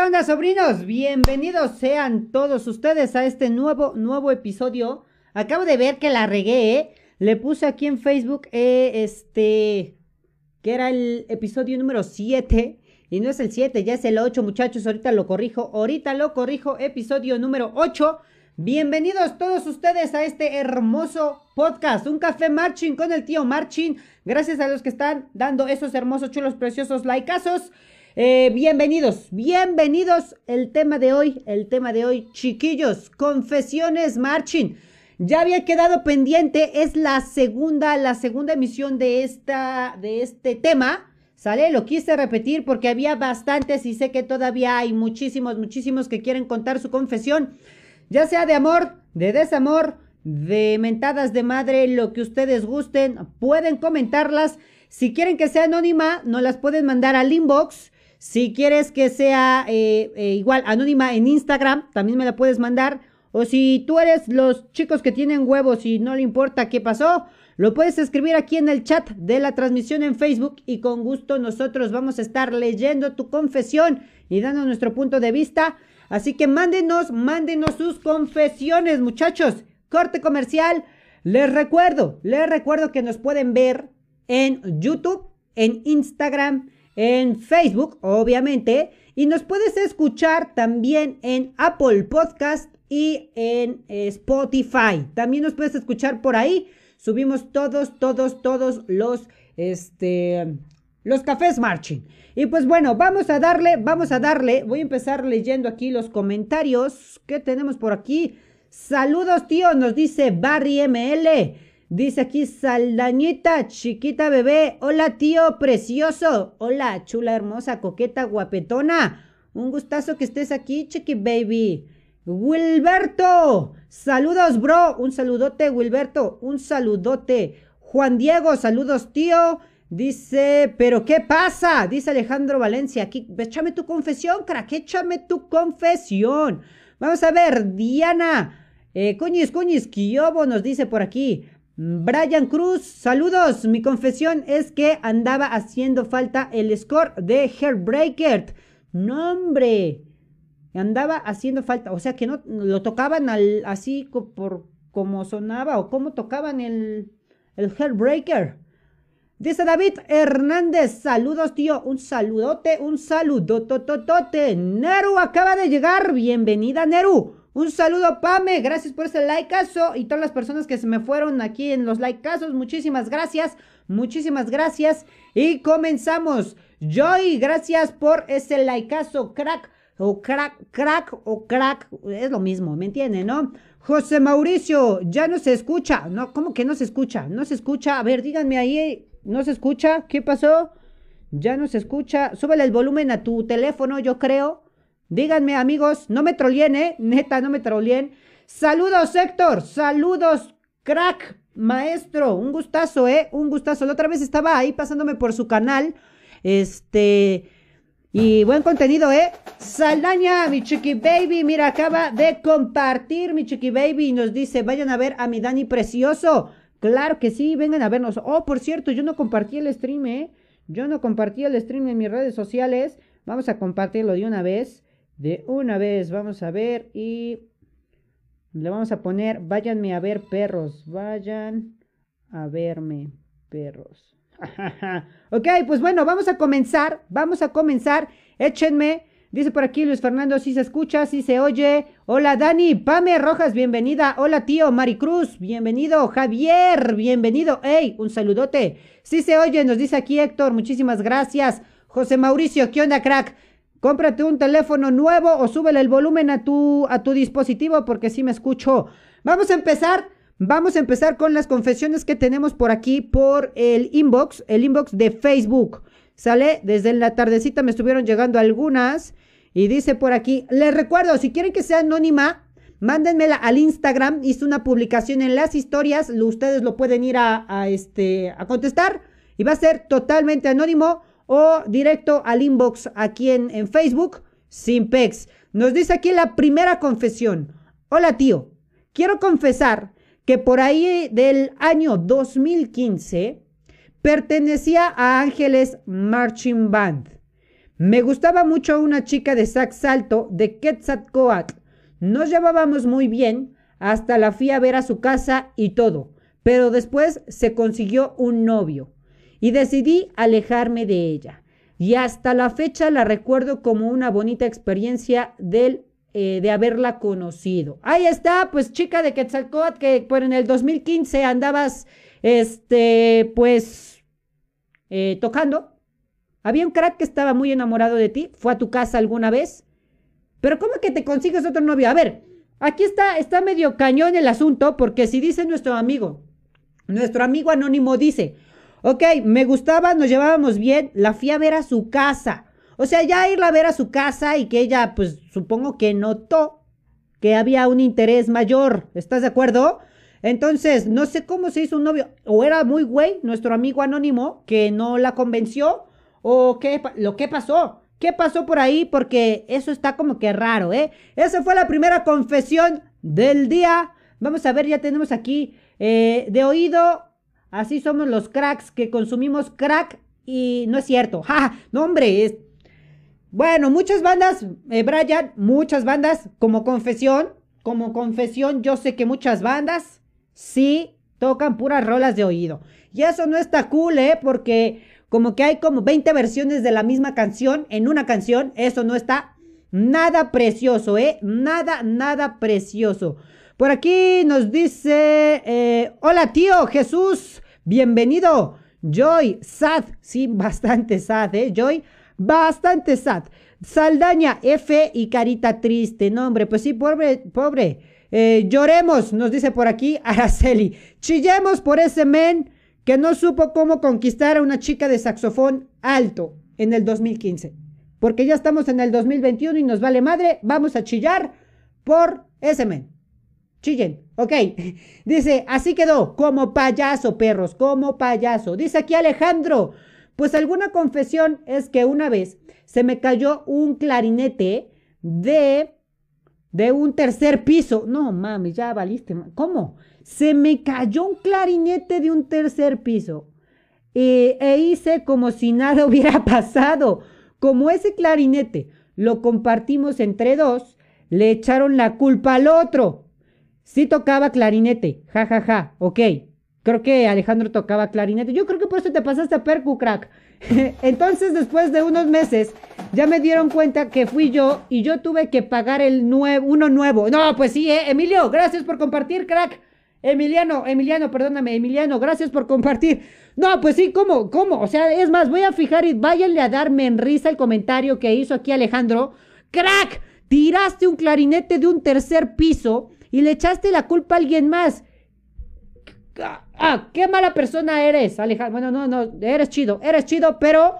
¿Qué onda, sobrinos? Bienvenidos sean todos ustedes a este nuevo, nuevo episodio. Acabo de ver que la regué, ¿eh? Le puse aquí en Facebook, eh, este, que era el episodio número 7. Y no es el 7, ya es el 8, muchachos. Ahorita lo corrijo, ahorita lo corrijo. Episodio número 8. Bienvenidos todos ustedes a este hermoso podcast, un café marching con el tío Marching. Gracias a los que están dando esos hermosos, chulos, preciosos likeazos. Eh, bienvenidos, bienvenidos. El tema de hoy, el tema de hoy, chiquillos, confesiones marching. Ya había quedado pendiente, es la segunda, la segunda emisión de esta, de este tema. ¿Sale? Lo quise repetir porque había bastantes y sé que todavía hay muchísimos, muchísimos que quieren contar su confesión. Ya sea de amor, de desamor, de mentadas de madre, lo que ustedes gusten, pueden comentarlas. Si quieren que sea anónima, no las pueden mandar al inbox. Si quieres que sea eh, eh, igual anónima en Instagram, también me la puedes mandar. O si tú eres los chicos que tienen huevos y no le importa qué pasó, lo puedes escribir aquí en el chat de la transmisión en Facebook y con gusto nosotros vamos a estar leyendo tu confesión y dando nuestro punto de vista. Así que mándenos, mándenos sus confesiones, muchachos. Corte comercial. Les recuerdo, les recuerdo que nos pueden ver en YouTube, en Instagram, en Facebook, obviamente, y nos puedes escuchar también en Apple Podcast y en Spotify. También nos puedes escuchar por ahí. Subimos todos, todos, todos los, este, los cafés marching. Y pues bueno, vamos a darle, vamos a darle. Voy a empezar leyendo aquí los comentarios que tenemos por aquí. Saludos, tío, nos dice Barry ML. Dice aquí Saldañita, chiquita bebé. Hola, tío, precioso. Hola, chula, hermosa, coqueta, guapetona. Un gustazo que estés aquí, chiqui baby. Wilberto, saludos, bro. Un saludote, Wilberto. Un saludote. Juan Diego, saludos, tío. Dice, pero ¿qué pasa? Dice Alejandro Valencia. Aquí, échame tu confesión, crack, échame tu confesión. Vamos a ver, Diana. Eh, cuñis, cuñis, Kiobo nos dice por aquí. Brian Cruz, saludos. Mi confesión es que andaba haciendo falta el score de Hairbreaker. No, hombre. Andaba haciendo falta. O sea que no lo tocaban así por como sonaba o cómo tocaban el, el Hairbreaker. Dice David Hernández, saludos tío, un saludote, un saludo tototote. Neru acaba de llegar, bienvenida Neru. Un saludo, Pame. Gracias por ese likeazo. Y todas las personas que se me fueron aquí en los likeazos. Muchísimas gracias. Muchísimas gracias. Y comenzamos. Joy, gracias por ese likeazo. Crack. O crack, crack o crack. Es lo mismo, ¿me entienden, no? José Mauricio, ya no se escucha. No, ¿cómo que no se escucha? No se escucha. A ver, díganme ahí. ¿No se escucha? ¿Qué pasó? Ya no se escucha. Súbele el volumen a tu teléfono, yo creo. Díganme, amigos, no me troleen, ¿eh? Neta, no me troleen. Saludos, Héctor. Saludos, crack, maestro. Un gustazo, ¿eh? Un gustazo. La otra vez estaba ahí pasándome por su canal. Este. Y buen contenido, ¿eh? Saldaña, mi chiqui baby. Mira, acaba de compartir mi chiqui baby y nos dice: vayan a ver a mi Dani precioso. Claro que sí, vengan a vernos. Oh, por cierto, yo no compartí el stream, ¿eh? Yo no compartí el stream en mis redes sociales. Vamos a compartirlo de una vez de una vez. Vamos a ver y le vamos a poner, váyanme a ver perros, vayan a verme perros. ok, pues bueno, vamos a comenzar, vamos a comenzar. Échenme, dice por aquí Luis Fernando, si se escucha, si se oye. Hola Dani, Pame Rojas, bienvenida. Hola tío, Maricruz, bienvenido. Javier, bienvenido. Hey, un saludote. Si se oye, nos dice aquí Héctor, muchísimas gracias. José Mauricio, ¿qué onda, crack? Cómprate un teléfono nuevo o súbele el volumen a tu, a tu dispositivo porque sí me escucho. Vamos a empezar. Vamos a empezar con las confesiones que tenemos por aquí por el inbox, el inbox de Facebook. ¿Sale? Desde la tardecita me estuvieron llegando algunas. Y dice por aquí, les recuerdo, si quieren que sea anónima, mándenmela al Instagram. Hice una publicación en las historias. ustedes lo pueden ir a, a, este, a contestar. Y va a ser totalmente anónimo o directo al inbox aquí en, en Facebook, Simpex. Nos dice aquí la primera confesión. Hola tío, quiero confesar que por ahí del año 2015 pertenecía a Ángeles Marching Band. Me gustaba mucho una chica de sax alto de Quetzalcoatl. Nos llevábamos muy bien, hasta la fui a ver a su casa y todo, pero después se consiguió un novio y decidí alejarme de ella. Y hasta la fecha la recuerdo como una bonita experiencia del, eh, de haberla conocido. Ahí está, pues chica de Quetzalcoatl, que por en el 2015 andabas, este, pues, eh, tocando. Había un crack que estaba muy enamorado de ti, fue a tu casa alguna vez. Pero ¿cómo que te consigues otro novio? A ver, aquí está, está medio cañón el asunto, porque si dice nuestro amigo, nuestro amigo anónimo dice, Ok, me gustaba, nos llevábamos bien, la fui a ver a su casa. O sea, ya irla a ver a su casa y que ella, pues supongo que notó que había un interés mayor. ¿Estás de acuerdo? Entonces, no sé cómo se hizo un novio. O era muy güey, nuestro amigo anónimo, que no la convenció. O qué, lo que pasó. ¿Qué pasó por ahí? Porque eso está como que raro, ¿eh? Esa fue la primera confesión del día. Vamos a ver, ya tenemos aquí eh, de oído Así somos los cracks que consumimos crack y no es cierto. ¡Ja! No, hombre, es... Bueno, muchas bandas, eh, Brian, muchas bandas, como confesión, como confesión, yo sé que muchas bandas sí tocan puras rolas de oído. Y eso no está cool, ¿eh? Porque como que hay como 20 versiones de la misma canción en una canción, eso no está nada precioso, ¿eh? Nada, nada precioso. Por aquí nos dice, eh, hola tío Jesús, bienvenido. Joy, sad, sí, bastante sad, ¿eh? Joy, bastante sad. Saldaña, F y carita triste. No, hombre, pues sí, pobre, pobre. Eh, lloremos, nos dice por aquí Araceli. Chillemos por ese men que no supo cómo conquistar a una chica de saxofón alto en el 2015. Porque ya estamos en el 2021 y nos vale madre. Vamos a chillar por ese men. Chillen, ok. Dice, así quedó, como payaso, perros, como payaso. Dice aquí Alejandro, pues alguna confesión es que una vez se me cayó un clarinete de, de un tercer piso. No, mami, ya valiste. ¿Cómo? Se me cayó un clarinete de un tercer piso. E, e hice como si nada hubiera pasado. Como ese clarinete lo compartimos entre dos, le echaron la culpa al otro. Sí tocaba clarinete, ja, ja, ja, ok. Creo que Alejandro tocaba clarinete. Yo creo que por eso te pasaste a Percu, crack. Entonces, después de unos meses, ya me dieron cuenta que fui yo y yo tuve que pagar el nuevo, uno nuevo. No, pues sí, ¿eh? Emilio, gracias por compartir, crack. Emiliano, Emiliano, perdóname, Emiliano, gracias por compartir. No, pues sí, ¿cómo? ¿Cómo? O sea, es más, voy a fijar y váyanle a darme en risa el comentario que hizo aquí Alejandro. Crack, tiraste un clarinete de un tercer piso y le echaste la culpa a alguien más. Ah, qué mala persona eres, Alejandro. Bueno, no, no, eres chido, eres chido, pero,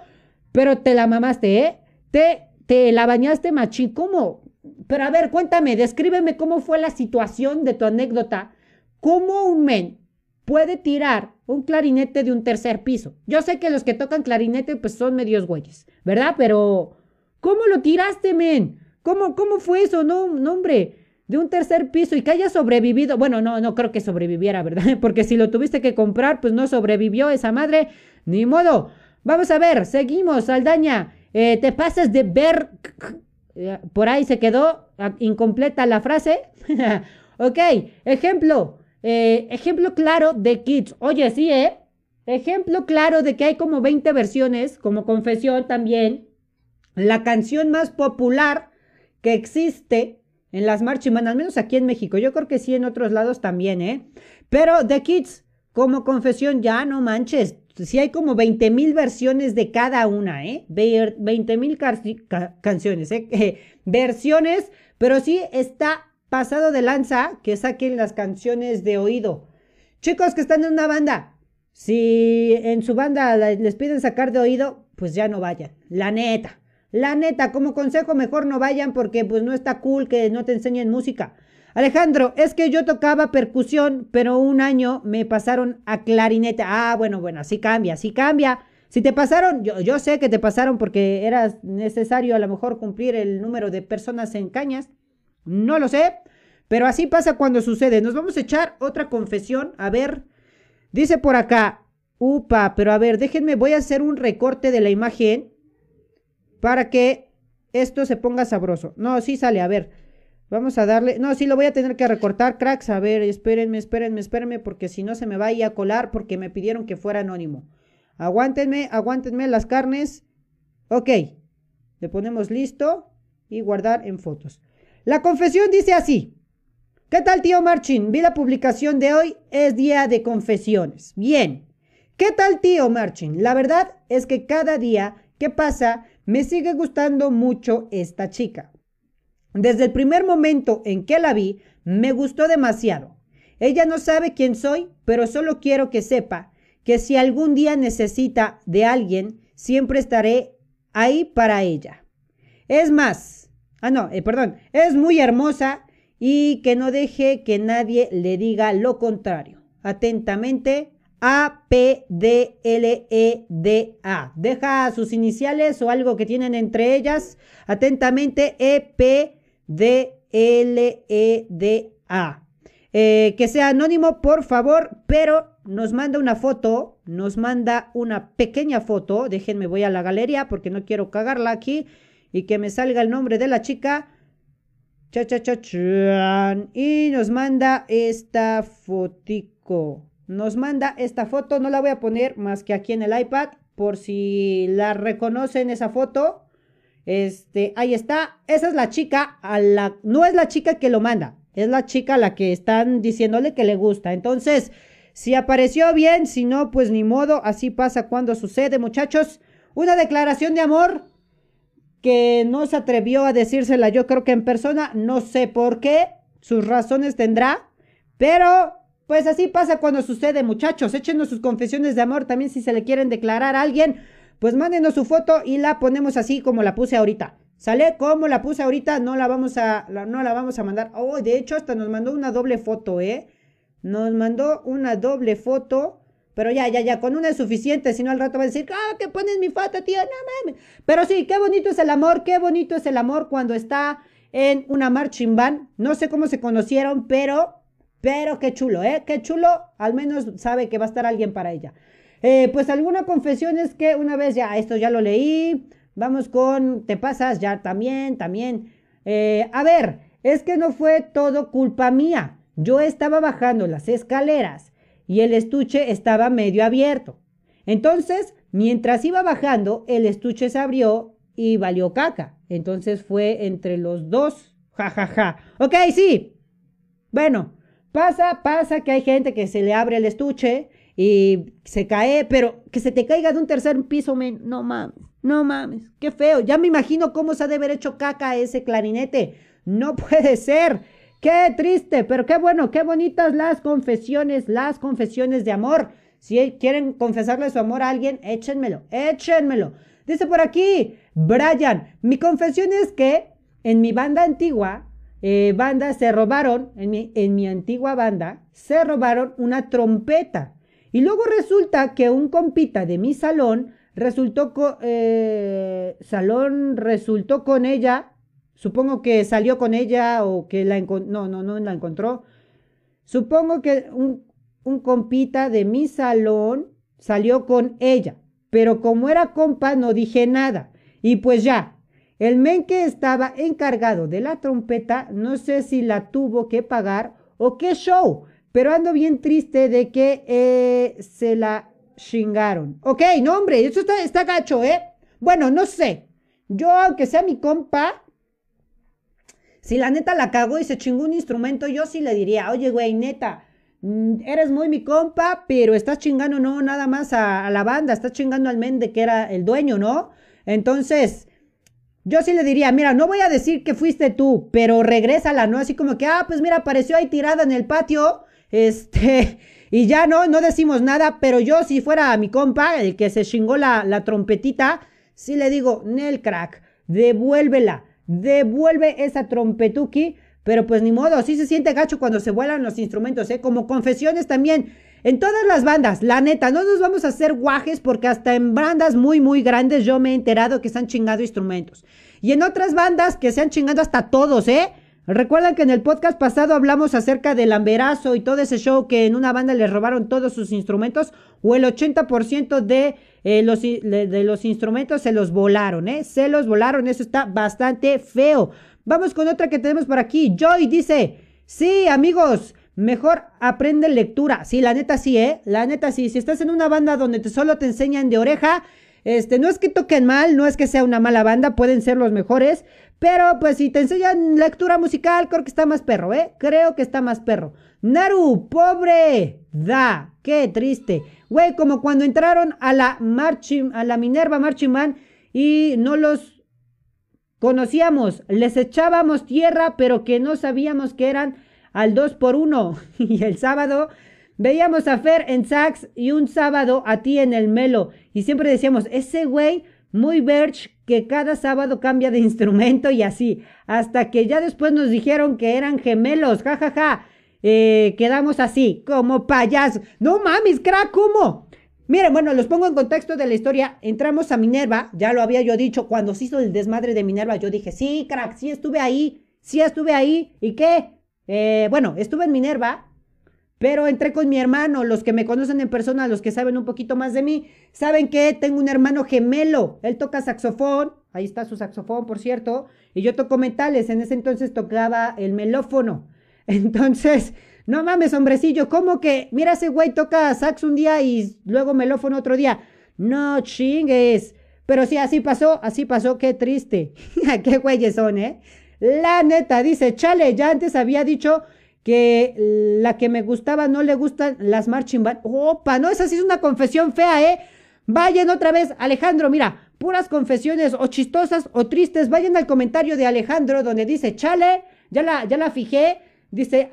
pero te la mamaste, ¿eh? Te, te la bañaste machín. ¿Cómo? Pero a ver, cuéntame, descríbeme cómo fue la situación de tu anécdota. ¿Cómo un men puede tirar un clarinete de un tercer piso? Yo sé que los que tocan clarinete pues son medios güeyes, ¿verdad? Pero, ¿cómo lo tiraste, men? ¿Cómo, cómo fue eso? No, no, hombre de un tercer piso y que haya sobrevivido. Bueno, no, no creo que sobreviviera, ¿verdad? Porque si lo tuviste que comprar, pues no sobrevivió esa madre. Ni modo. Vamos a ver, seguimos, Saldaña. Eh, te pasas de ver. Por ahí se quedó incompleta la frase. ok, ejemplo. Eh, ejemplo claro de Kids. Oye, sí, ¿eh? Ejemplo claro de que hay como 20 versiones, como confesión también. La canción más popular que existe en las marchimas, al menos aquí en México. Yo creo que sí en otros lados también, ¿eh? Pero The Kids, como confesión, ya no manches. Sí hay como 20 mil versiones de cada una, ¿eh? 20 mil canciones, ¿eh? versiones, pero sí está pasado de lanza que saquen las canciones de oído. Chicos que están en una banda, si en su banda les piden sacar de oído, pues ya no vayan. La neta. La neta, como consejo, mejor no vayan porque pues no está cool que no te enseñen música. Alejandro, es que yo tocaba percusión, pero un año me pasaron a clarinete. Ah, bueno, bueno, así cambia, así cambia. Si te pasaron, yo, yo sé que te pasaron porque era necesario a lo mejor cumplir el número de personas en cañas. No lo sé, pero así pasa cuando sucede. Nos vamos a echar otra confesión. A ver, dice por acá, upa, pero a ver, déjenme, voy a hacer un recorte de la imagen para que esto se ponga sabroso. No, sí sale, a ver. Vamos a darle. No, sí lo voy a tener que recortar, cracks. A ver, espérenme, espérenme, espérenme, porque si no se me va a, ir a colar porque me pidieron que fuera anónimo. Aguántenme, aguántenme las carnes. Ok. Le ponemos listo y guardar en fotos. La confesión dice así. ¿Qué tal, tío Marchin? Vi la publicación de hoy, es día de confesiones. Bien. ¿Qué tal, tío Marchin? La verdad es que cada día que pasa me sigue gustando mucho esta chica. Desde el primer momento en que la vi, me gustó demasiado. Ella no sabe quién soy, pero solo quiero que sepa que si algún día necesita de alguien, siempre estaré ahí para ella. Es más, ah no, eh, perdón, es muy hermosa y que no deje que nadie le diga lo contrario. Atentamente, a, P, D, L, E. Deja sus iniciales o algo que tienen entre ellas. Atentamente, E, P, D, L, E, D, A. Eh, que sea anónimo, por favor, pero nos manda una foto, nos manda una pequeña foto. Déjenme, voy a la galería porque no quiero cagarla aquí y que me salga el nombre de la chica. Cha, cha, cha, Y nos manda esta fotico nos manda esta foto. No la voy a poner más que aquí en el iPad por si la reconocen esa foto. Este, ahí está. Esa es la chica a la no es la chica que lo manda, es la chica a la que están diciéndole que le gusta. Entonces, si apareció bien, si no, pues ni modo, así pasa cuando sucede, muchachos. Una declaración de amor que no se atrevió a decírsela, yo creo que en persona, no sé por qué, sus razones tendrá, pero pues así pasa cuando sucede, muchachos. Échenos sus confesiones de amor también si se le quieren declarar a alguien. Pues mándenos su foto y la ponemos así como la puse ahorita. ¿Sale? Como la puse ahorita, no la vamos a, no la vamos a mandar. Oh, de hecho, hasta nos mandó una doble foto, ¿eh? Nos mandó una doble foto. Pero ya, ya, ya, con una es suficiente, si no al rato va a decir, ah, que pones mi foto, tío, no mames. Pero sí, qué bonito es el amor, qué bonito es el amor cuando está en una marching band. No sé cómo se conocieron, pero pero qué chulo, ¿eh? Qué chulo. Al menos sabe que va a estar alguien para ella. Eh, pues alguna confesión es que una vez ya, esto ya lo leí. Vamos con, te pasas ya también, también. Eh, a ver, es que no fue todo culpa mía. Yo estaba bajando las escaleras y el estuche estaba medio abierto. Entonces, mientras iba bajando, el estuche se abrió y valió caca. Entonces fue entre los dos. Ja, ja, ja. Ok, sí. Bueno, Pasa, pasa que hay gente que se le abre el estuche y se cae, pero que se te caiga de un tercer piso, no mames, no mames, qué feo. Ya me imagino cómo se ha de haber hecho caca ese clarinete. No puede ser. Qué triste, pero qué bueno, qué bonitas las confesiones, las confesiones de amor. Si quieren confesarle su amor a alguien, échenmelo, échenmelo. Dice por aquí, Brian, mi confesión es que en mi banda antigua eh, banda se robaron, en mi, en mi antigua banda, se robaron una trompeta. Y luego resulta que un compita de mi salón resultó con, eh, salón resultó con ella, supongo que salió con ella o que la encontró, no, no, no la encontró. Supongo que un, un compita de mi salón salió con ella, pero como era compa no dije nada. Y pues ya, el men que estaba encargado de la trompeta, no sé si la tuvo que pagar o qué show, pero ando bien triste de que eh, se la chingaron. Ok, no hombre, eso está, está gacho, ¿eh? Bueno, no sé. Yo, aunque sea mi compa, si la neta la cagó y se chingó un instrumento, yo sí le diría, oye, güey, neta, mm, eres muy mi compa, pero estás chingando no nada más a, a la banda, estás chingando al men de que era el dueño, ¿no? Entonces, yo sí le diría, mira, no voy a decir que fuiste tú, pero regrésala, ¿no? Así como que, ah, pues mira, apareció ahí tirada en el patio, este, y ya no, no decimos nada, pero yo si fuera mi compa, el que se chingó la, la trompetita, sí le digo, Nel crack, devuélvela, devuelve esa trompetuki, pero pues ni modo, sí se siente gacho cuando se vuelan los instrumentos, ¿eh? Como confesiones también. En todas las bandas, la neta, no nos vamos a hacer guajes porque hasta en bandas muy, muy grandes yo me he enterado que se han chingado instrumentos. Y en otras bandas que se han chingado hasta todos, ¿eh? Recuerdan que en el podcast pasado hablamos acerca del amberazo y todo ese show que en una banda les robaron todos sus instrumentos o el 80% de eh, los, de los instrumentos se los volaron, ¿eh? Se los volaron, eso está bastante feo. Vamos con otra que tenemos por aquí. Joy dice, sí, amigos, mejor aprende lectura. Sí, la neta sí, ¿eh? La neta sí. Si estás en una banda donde te solo te enseñan de oreja, este, no es que toquen mal, no es que sea una mala banda, pueden ser los mejores, pero pues si te enseñan lectura musical, creo que está más perro, ¿eh? Creo que está más perro. Naru, pobre, da, qué triste. Güey, como cuando entraron a la Marching, a la Minerva Marching Man y no los conocíamos, les echábamos tierra, pero que no sabíamos que eran al 2 por 1 y el sábado Veíamos a Fer en sax y un sábado a ti en el Melo. Y siempre decíamos, ese güey muy Birch que cada sábado cambia de instrumento y así. Hasta que ya después nos dijeron que eran gemelos, jajaja. Ja, ja. eh, quedamos así, como payasos. No mames, crack, ¿cómo? Miren, bueno, los pongo en contexto de la historia. Entramos a Minerva, ya lo había yo dicho, cuando se hizo el desmadre de Minerva, yo dije, sí, crack, sí estuve ahí, sí estuve ahí. ¿Y qué? Eh, bueno, estuve en Minerva, pero entré con mi hermano, los que me conocen en persona, los que saben un poquito más de mí, saben que tengo un hermano gemelo. Él toca saxofón, ahí está su saxofón, por cierto, y yo toco metales. En ese entonces tocaba el melófono. Entonces, no mames, hombrecillo, ¿cómo que? Mira, ese güey toca sax un día y luego melófono otro día. No chingues. Pero sí, así pasó, así pasó, qué triste. qué güeyes son, ¿eh? La neta, dice, chale, ya antes había dicho que la que me gustaba no le gustan las marching band. Opa, no, esa sí es una confesión fea, ¿eh? Vayan otra vez, Alejandro, mira, puras confesiones o chistosas o tristes. Vayan al comentario de Alejandro donde dice, chale, ya la, ya la fijé. Dice,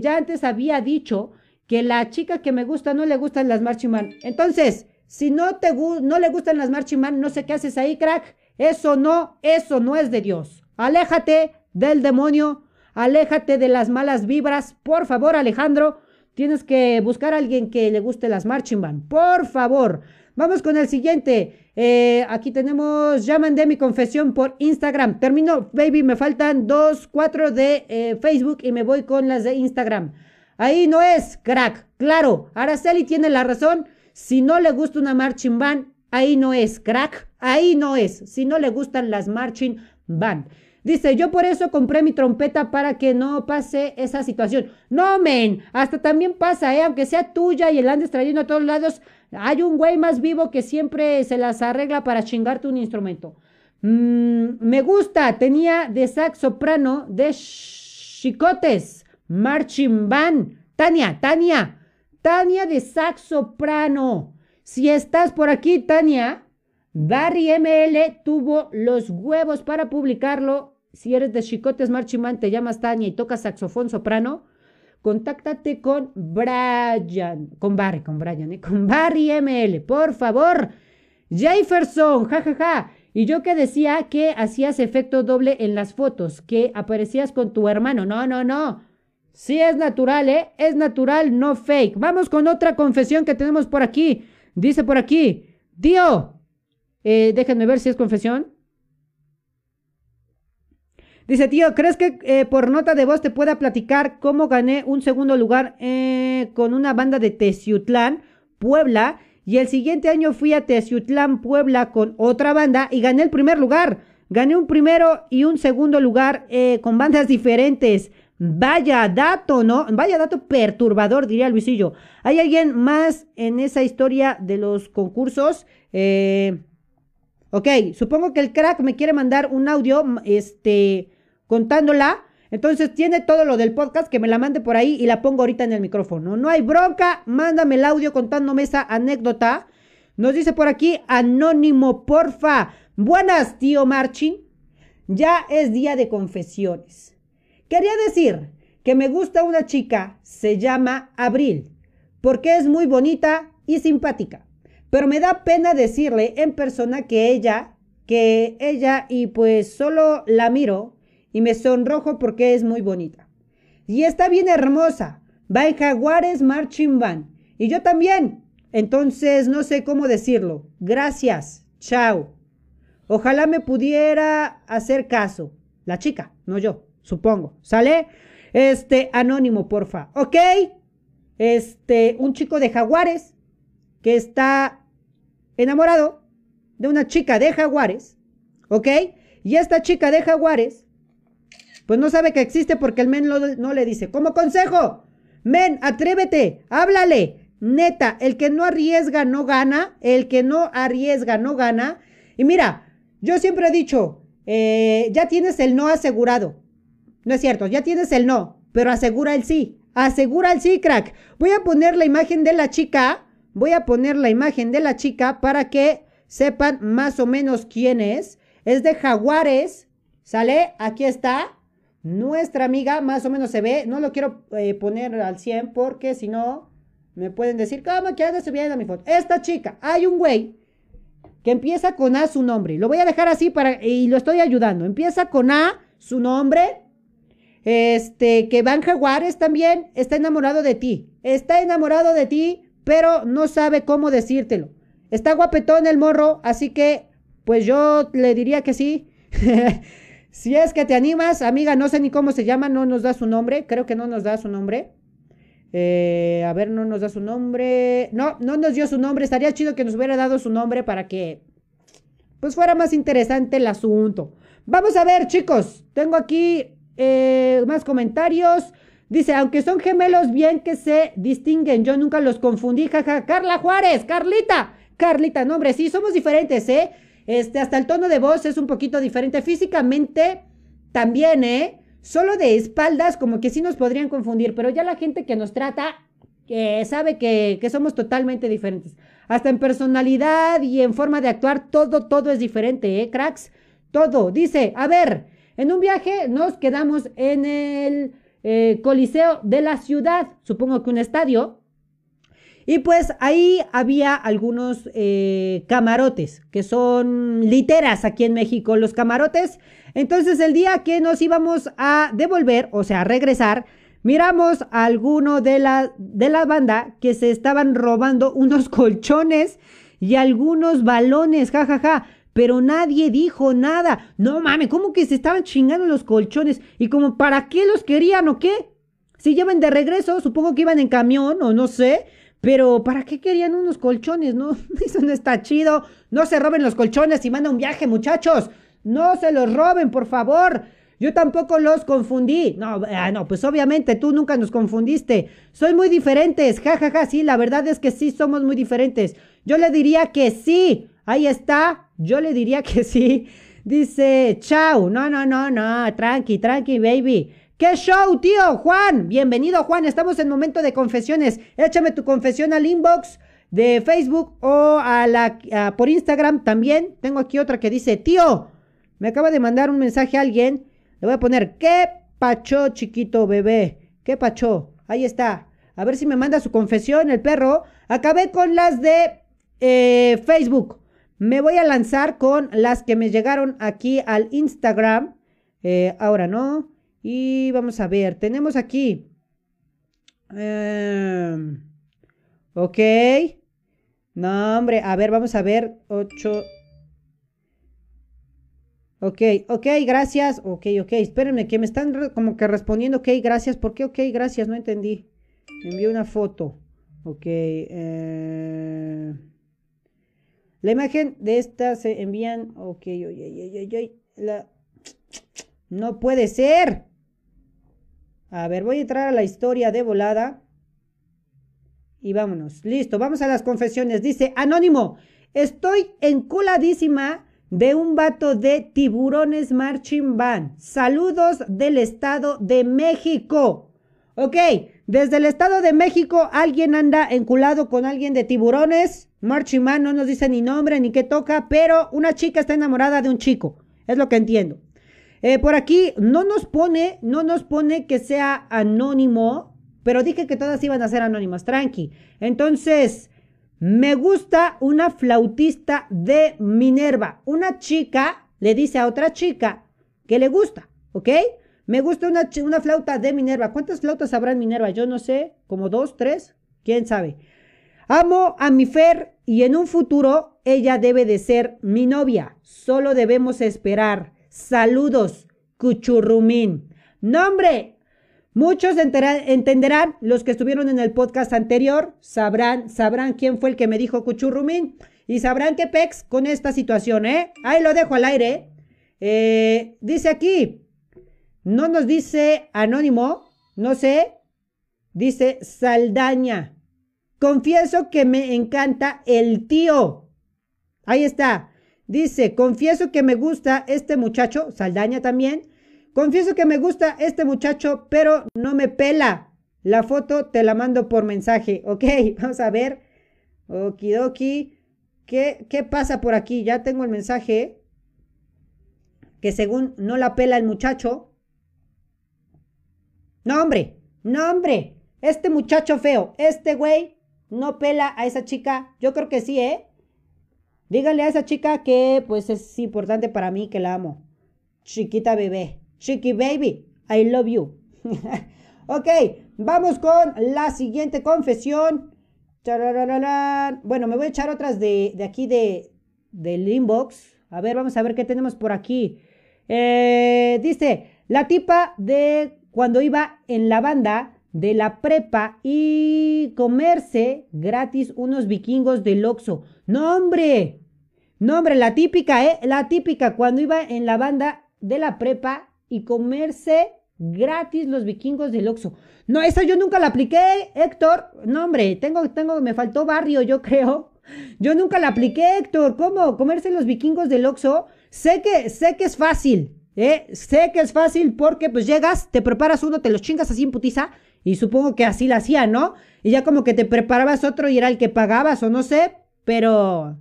ya antes había dicho que la chica que me gusta no le gustan las marching band. Entonces, si no te no le gustan las marching band, no sé qué haces ahí, crack. Eso no, eso no es de Dios. Aléjate del demonio Aléjate de las malas vibras. Por favor, Alejandro, tienes que buscar a alguien que le guste las marching band. Por favor. Vamos con el siguiente. Eh, aquí tenemos, ya mandé mi confesión por Instagram. Termino, baby, me faltan dos, cuatro de eh, Facebook y me voy con las de Instagram. Ahí no es, crack. Claro, Araceli tiene la razón. Si no le gusta una marching band, ahí no es, crack. Ahí no es. Si no le gustan las marching band. Dice, yo por eso compré mi trompeta para que no pase esa situación. No, men, hasta también pasa, ¿eh? Aunque sea tuya y el andes trayendo a todos lados, hay un güey más vivo que siempre se las arregla para chingarte un instrumento. Mm, me gusta, tenía de sax soprano de chicotes, marching band. Tania, Tania, Tania de sax soprano. Si estás por aquí, Tania, Barry ML tuvo los huevos para publicarlo si eres de Chicotes Marchimán, te llamas Tania y tocas saxofón soprano, contáctate con Brian, con Barry, con Brian, ¿eh? con Barry ML, por favor. Jefferson, jajaja. Ja, ja. Y yo que decía que hacías efecto doble en las fotos, que aparecías con tu hermano. No, no, no. Sí es natural, ¿eh? Es natural, no fake. Vamos con otra confesión que tenemos por aquí. Dice por aquí, tío, eh, déjenme ver si es confesión. Dice, tío, ¿crees que eh, por nota de voz te pueda platicar cómo gané un segundo lugar eh, con una banda de Teciutlán, Puebla? Y el siguiente año fui a Teciutlán, Puebla con otra banda y gané el primer lugar. Gané un primero y un segundo lugar eh, con bandas diferentes. Vaya dato, ¿no? Vaya dato perturbador, diría Luisillo. ¿Hay alguien más en esa historia de los concursos? ok, supongo que el crack me quiere mandar un audio, este, contándola. Entonces tiene todo lo del podcast, que me la mande por ahí y la pongo ahorita en el micrófono. No hay bronca, mándame el audio contándome esa anécdota. Nos dice por aquí, anónimo, porfa. Buenas, tío Marchin. Ya es día de confesiones. Quería decir que me gusta una chica, se llama Abril, porque es muy bonita y simpática. Pero me da pena decirle en persona que ella, que ella y pues solo la miro y me sonrojo porque es muy bonita. Y está bien hermosa. Va Jaguares Marching Band. Y yo también. Entonces no sé cómo decirlo. Gracias. Chao. Ojalá me pudiera hacer caso. La chica, no yo, supongo. ¿Sale? Este, anónimo, porfa. ¿Ok? Este, un chico de Jaguares que está enamorado de una chica de jaguares, ¿ok? Y esta chica de jaguares, pues no sabe que existe porque el men no le dice. Como consejo, men, atrévete, háblale. Neta, el que no arriesga no gana, el que no arriesga no gana. Y mira, yo siempre he dicho, eh, ya tienes el no asegurado. No es cierto, ya tienes el no, pero asegura el sí. Asegura el sí, crack. Voy a poner la imagen de la chica. Voy a poner la imagen de la chica para que sepan más o menos quién es. Es de Jaguares. ¿Sale? Aquí está. Nuestra amiga, más o menos se ve. No lo quiero eh, poner al 100 porque si no, me pueden decir, ¿cómo que se viene a mi foto? Esta chica, hay un güey que empieza con A su nombre. Lo voy a dejar así para, y lo estoy ayudando. Empieza con A su nombre. Este, que Van Jaguares también está enamorado de ti. Está enamorado de ti, pero no sabe cómo decírtelo. Está guapetón el morro, así que, pues yo le diría que sí. si es que te animas, amiga, no sé ni cómo se llama, no nos da su nombre. Creo que no nos da su nombre. Eh, a ver, no nos da su nombre. No, no nos dio su nombre. Estaría chido que nos hubiera dado su nombre para que, pues, fuera más interesante el asunto. Vamos a ver, chicos. Tengo aquí eh, más comentarios. Dice, aunque son gemelos, bien que se distinguen. Yo nunca los confundí. Jaja. Carla Juárez, Carlita. Carlita, no, hombre, sí, somos diferentes, ¿eh? Este, hasta el tono de voz es un poquito diferente. Físicamente, también, ¿eh? Solo de espaldas, como que sí nos podrían confundir, pero ya la gente que nos trata que sabe que, que, somos totalmente diferentes. Hasta en personalidad y en forma de actuar, todo, todo es diferente, ¿eh, cracks? Todo. Dice, a ver, en un viaje nos quedamos en el eh, Coliseo de la ciudad, supongo que un estadio. Y pues ahí había algunos eh, camarotes, que son literas aquí en México. Los camarotes entonces el día que nos íbamos a devolver, o sea, a regresar, miramos a alguno de la, de la banda que se estaban robando unos colchones y algunos balones, jajaja. Ja, ja. Pero nadie dijo nada. No mames, ¿cómo que se estaban chingando los colchones? ¿Y como para qué los querían o qué? Si llevan de regreso, supongo que iban en camión o no sé. Pero ¿para qué querían unos colchones? No, eso no está chido. No se roben los colchones y manda un viaje, muchachos. No se los roben, por favor. Yo tampoco los confundí. No, ah, no, pues obviamente tú nunca nos confundiste. Soy muy diferentes. Ja, ja, ja, sí, la verdad es que sí somos muy diferentes. Yo le diría que sí. Ahí está. Yo le diría que sí. Dice, chao. No, no, no, no. Tranqui, tranqui, baby. ¿Qué show, tío? Juan. Bienvenido, Juan. Estamos en momento de confesiones. Échame tu confesión al inbox de Facebook o a la, por Instagram también. Tengo aquí otra que dice, tío. Me acaba de mandar un mensaje a alguien. Le voy a poner, ¿qué pacho, chiquito bebé? ¿Qué pacho? Ahí está. A ver si me manda su confesión el perro. Acabé con las de eh, Facebook. Me voy a lanzar con las que me llegaron aquí al Instagram. Eh, ahora no. Y vamos a ver. Tenemos aquí. Em, ok. No, hombre. A ver, vamos a ver. 8. Ok, ok, gracias. Ok, ok, espérenme que me están como que respondiendo. Ok, gracias. ¿Por qué ok, gracias? No entendí. envié una foto. Ok. Eh... La imagen de esta se envían. Ok, oye, oye, oye. No puede ser. A ver, voy a entrar a la historia de volada. Y vámonos. Listo, vamos a las confesiones. Dice, anónimo, estoy enculadísima de un vato de tiburones marching band. Saludos del Estado de México. Ok, desde el Estado de México alguien anda enculado con alguien de tiburones. Marching band no nos dice ni nombre ni qué toca, pero una chica está enamorada de un chico. Es lo que entiendo. Eh, por aquí no nos pone, no nos pone que sea anónimo, pero dije que todas iban a ser anónimas, tranqui. Entonces, me gusta una flautista de Minerva. Una chica le dice a otra chica que le gusta, ¿ok? Me gusta una, una flauta de Minerva. ¿Cuántas flautas habrá en Minerva? Yo no sé, como dos, tres, quién sabe. Amo a mi Fer y en un futuro ella debe de ser mi novia. Solo debemos esperar. Saludos, Cuchurrumín. Nombre, Muchos entenderán, los que estuvieron en el podcast anterior, sabrán, sabrán quién fue el que me dijo Cuchurrumín. y sabrán qué pex con esta situación, ¿eh? Ahí lo dejo al aire. Eh, dice aquí, no nos dice anónimo, no sé, dice Saldaña. Confieso que me encanta el tío. Ahí está. Dice, confieso que me gusta este muchacho, Saldaña también. Confieso que me gusta este muchacho, pero no me pela. La foto te la mando por mensaje. Ok, vamos a ver. Okidoki. ¿Qué, ¿Qué pasa por aquí? Ya tengo el mensaje. Que según no la pela el muchacho. No, hombre. No, hombre. Este muchacho feo. Este güey no pela a esa chica. Yo creo que sí, ¿eh? Díganle a esa chica que pues es importante para mí que la amo. Chiquita bebé. Chiqui baby. I love you. ok, vamos con la siguiente confesión. Bueno, me voy a echar otras de, aquí de, del inbox. A ver, vamos a ver qué tenemos por aquí. Eh, dice, la tipa de cuando iba en la banda de la prepa y comerse gratis unos vikingos del Oxxo. No, hombre. No, hombre, la típica, ¿eh? La típica cuando iba en la banda de la prepa y comerse gratis los vikingos del Oxxo. No, esa yo nunca la apliqué, Héctor. No, hombre, tengo, tengo, me faltó barrio, yo creo. Yo nunca la apliqué, Héctor. ¿Cómo? Comerse los vikingos del Oxxo. Sé que, sé que es fácil, ¿eh? Sé que es fácil porque pues llegas, te preparas uno, te los chingas así en putiza y supongo que así la hacían, ¿no? Y ya como que te preparabas otro y era el que pagabas o no sé, pero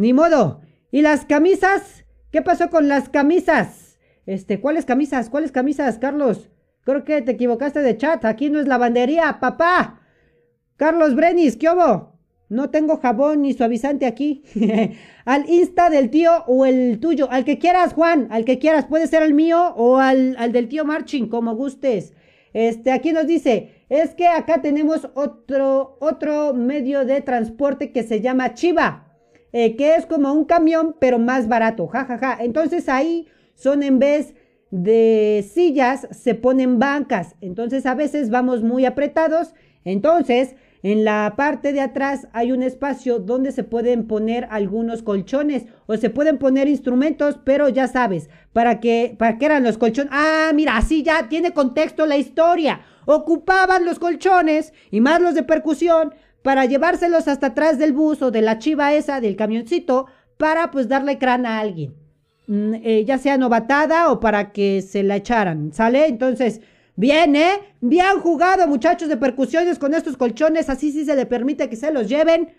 ni modo. ¿Y las camisas? ¿Qué pasó con las camisas? Este, ¿cuáles camisas? ¿Cuáles camisas, Carlos? Creo que te equivocaste de chat. Aquí no es lavandería, papá. Carlos Brenis, ¿qué hubo? No tengo jabón ni suavizante aquí. al Insta del tío o el tuyo. Al que quieras, Juan. Al que quieras. Puede ser el mío o al, al del tío Marching, como gustes. Este, aquí nos dice, es que acá tenemos otro, otro medio de transporte que se llama Chiva, eh, que es como un camión, pero más barato, jajaja. Ja, ja. Entonces ahí son en vez de sillas, se ponen bancas. Entonces a veces vamos muy apretados. Entonces, en la parte de atrás hay un espacio donde se pueden poner algunos colchones o se pueden poner instrumentos, pero ya sabes, para que para qué eran los colchones. Ah, mira, así ya tiene contexto la historia. Ocupaban los colchones y más los de percusión para llevárselos hasta atrás del bus o de la chiva esa del camioncito para pues darle crán a alguien. Mm, eh, ya sea novatada o para que se la echaran, ¿sale? Entonces, bien, ¿eh? Bien jugado, muchachos de percusiones con estos colchones, así sí se le permite que se los lleven.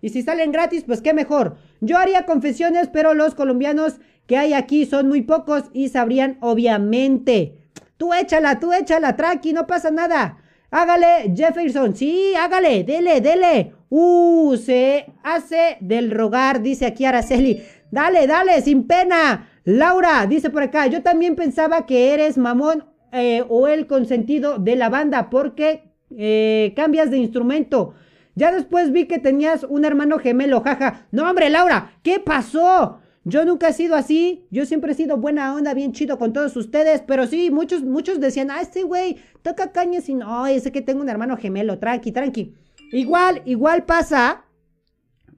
Y si salen gratis, pues qué mejor. Yo haría confesiones, pero los colombianos que hay aquí son muy pocos y sabrían obviamente. Tú échala, tú échala, tranqui, no pasa nada. Hágale, Jefferson, sí, hágale, dele, dele. Uh, se hace del rogar, dice aquí Araceli. Dale, dale, sin pena. Laura, dice por acá, yo también pensaba que eres mamón eh, o el consentido de la banda porque eh, cambias de instrumento. Ya después vi que tenías un hermano gemelo, jaja. No, hombre, Laura, ¿qué pasó? Yo nunca he sido así, yo siempre he sido buena onda, bien chido con todos ustedes, pero sí, muchos, muchos decían, ah, este güey toca cañas y no, ese que tengo un hermano gemelo, tranqui, tranqui. Igual, igual pasa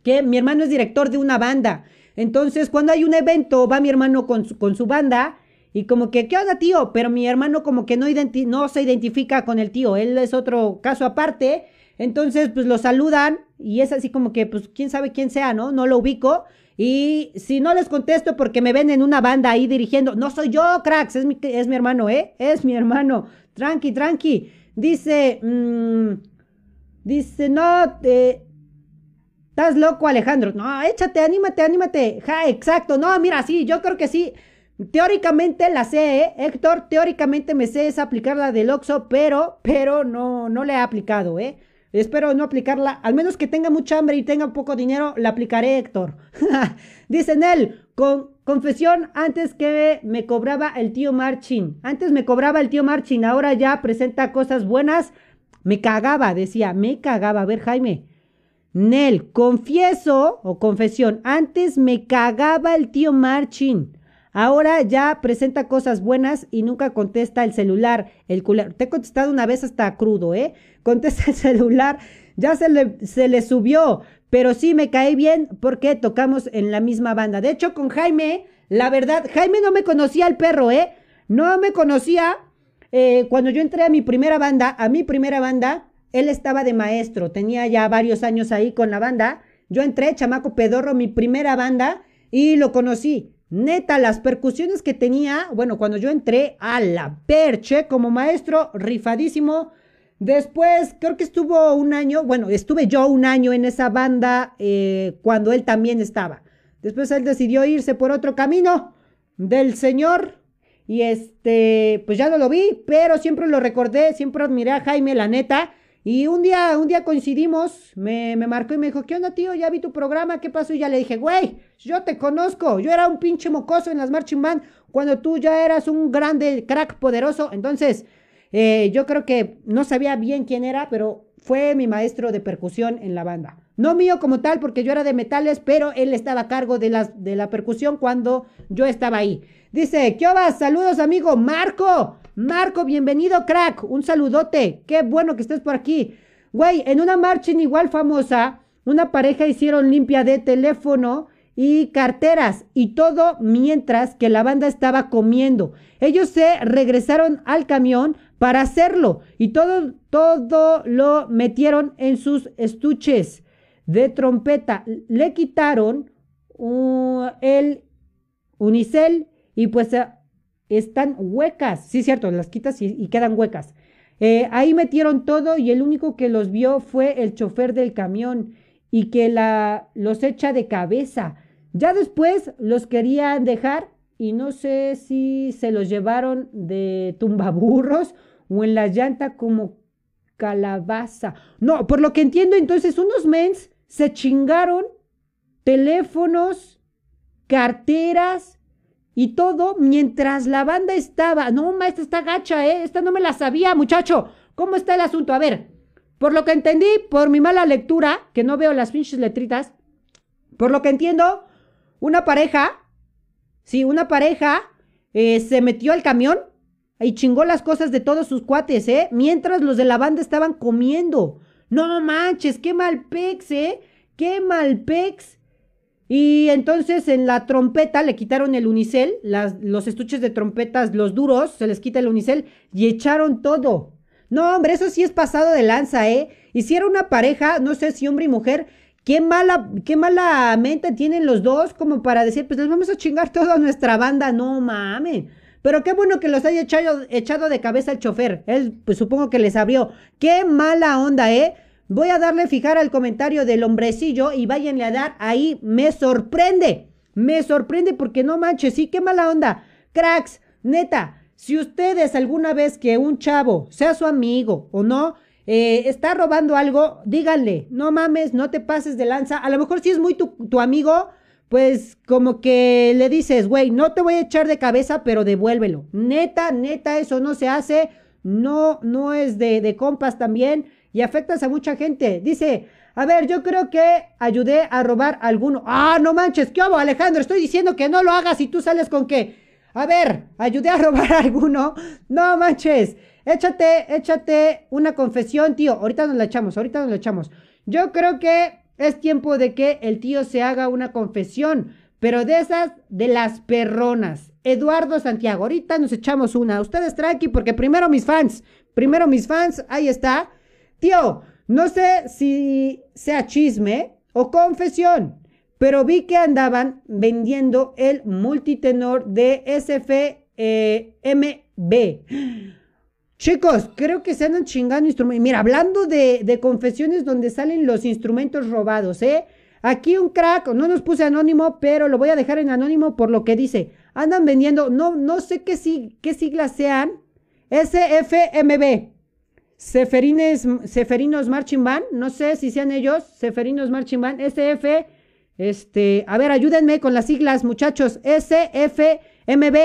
que mi hermano es director de una banda entonces, cuando hay un evento, va mi hermano con su, banda y como que, ¿qué onda, tío? Pero mi hermano como que no, no se identifica con el tío, él es otro caso aparte. Entonces, pues lo saludan y es así como que, pues, quién sabe quién sea, ¿no? No lo ubico. Y si no les contesto porque me ven en una banda ahí dirigiendo, no soy yo, cracks, es mi, es mi hermano, ¿eh? Es mi hermano. Tranqui, tranqui. Dice, mmm, dice, no, eh, Estás loco, Alejandro. No, échate, anímate, anímate. Ja, exacto. No, mira, sí, yo creo que sí. Teóricamente la sé, ¿eh? Héctor, teóricamente me sé es aplicar la del Oxxo, pero, pero no, no le he aplicado, ¿eh? Espero no aplicarla, al menos que tenga mucha hambre y tenga poco dinero, la aplicaré, Héctor. Dice él, con confesión, antes que me cobraba el tío Marchin. Antes me cobraba el tío Marchin, ahora ya presenta cosas buenas. Me cagaba, decía, me cagaba. A ver, Jaime, Nel, confieso o confesión, antes me cagaba el tío Marchin. Ahora ya presenta cosas buenas y nunca contesta el celular. El culero. Te he contestado una vez hasta crudo, ¿eh? Contesta el celular. ya se le, se le subió, pero sí me cae bien porque tocamos en la misma banda. De hecho, con Jaime, la verdad, Jaime no me conocía al perro, ¿eh? No me conocía. Eh, cuando yo entré a mi primera banda, a mi primera banda, él estaba de maestro, tenía ya varios años ahí con la banda. Yo entré, chamaco pedorro, mi primera banda, y lo conocí. Neta, las percusiones que tenía, bueno, cuando yo entré a la perche como maestro, rifadísimo. Después, creo que estuvo un año, bueno, estuve yo un año en esa banda eh, cuando él también estaba. Después él decidió irse por otro camino del Señor. Y este, pues ya no lo vi, pero siempre lo recordé, siempre admiré a Jaime, la neta. Y un día, un día coincidimos, me, me, marcó y me dijo, ¿qué onda, tío? Ya vi tu programa, ¿qué pasó? Y ya le dije, güey, yo te conozco, yo era un pinche mocoso en las marching band cuando tú ya eras un grande crack poderoso. Entonces, eh, yo creo que no sabía bien quién era, pero fue mi maestro de percusión en la banda. No mío como tal, porque yo era de metales, pero él estaba a cargo de, las, de la percusión cuando yo estaba ahí. Dice, ¿qué vas? Saludos, amigo Marco. Marco, bienvenido, crack. Un saludote. Qué bueno que estés por aquí. Güey, en una marcha igual famosa, una pareja hicieron limpia de teléfono y carteras y todo mientras que la banda estaba comiendo. Ellos se regresaron al camión para hacerlo y todo, todo lo metieron en sus estuches de trompeta. Le quitaron uh, el unicel y pues están huecas. Sí, cierto, las quitas y, quedan huecas. Eh, ahí metieron todo y el único que los vio fue el chofer del camión y que la, los echa de cabeza. Ya después los querían dejar y no sé si se los llevaron de tumbaburros o en la llanta como calabaza. No, por lo que entiendo entonces unos mens se chingaron teléfonos, carteras, y todo mientras la banda estaba. No, maestra, está gacha, ¿eh? Esta no me la sabía, muchacho. ¿Cómo está el asunto? A ver, por lo que entendí, por mi mala lectura, que no veo las pinches letritas, por lo que entiendo, una pareja, sí, una pareja eh, se metió al camión y chingó las cosas de todos sus cuates, ¿eh? Mientras los de la banda estaban comiendo. No manches, qué mal pex, ¿eh? Qué mal pex. Y entonces en la trompeta le quitaron el unicel, los estuches de trompetas, los duros, se les quita el unicel y echaron todo. No, hombre, eso sí es pasado de lanza, ¿eh? Hicieron una pareja, no sé si hombre y mujer, qué mala, qué mala mente tienen los dos como para decir, pues les vamos a chingar toda nuestra banda, no mames. Pero qué bueno que los haya echado, echado de cabeza el chofer. Él, pues supongo que les abrió. Qué mala onda, ¿eh? Voy a darle fijar al comentario del hombrecillo y váyanle a dar ahí. Me sorprende. Me sorprende porque no manches, sí, qué mala onda. Cracks, neta, si ustedes alguna vez que un chavo, sea su amigo o no, eh, está robando algo, díganle, no mames, no te pases de lanza. A lo mejor si es muy tu, amigo, pues como que le dices, güey, no te voy a echar de cabeza, pero devuélvelo. Neta, neta, eso no se hace. No, no es de, de compas también y afectas a mucha gente. Dice, a ver, yo creo que ayudé a robar a alguno. Ah, no manches, ¿qué hago, Alejandro? Estoy diciendo que no lo hagas y tú sales con que, a ver, ayudé a robar a alguno. No manches, échate, échate una confesión, tío. Ahorita nos la echamos, ahorita nos la echamos. Yo creo que es tiempo de que el tío se haga una confesión, pero de esas, de las perronas. Eduardo Santiago, ahorita nos echamos una. Ustedes tranqui, porque primero mis fans, primero mis fans, ahí está. Tío, no sé si sea chisme o confesión, pero vi que andaban vendiendo el multitenor de SFMB. Chicos, creo que se andan chingando instrumentos. Mira, hablando de, de, confesiones donde salen los instrumentos robados, ¿eh? Aquí un crack, no nos puse anónimo, pero lo voy a dejar en anónimo por lo que dice. Andan vendiendo, no, no sé qué, qué siglas sean, SFMB. Seferines, Seferinos Marching Band, no sé si sean ellos, Seferinos Marching Band, SF, este, a ver, ayúdenme con las siglas, muchachos, SFMB,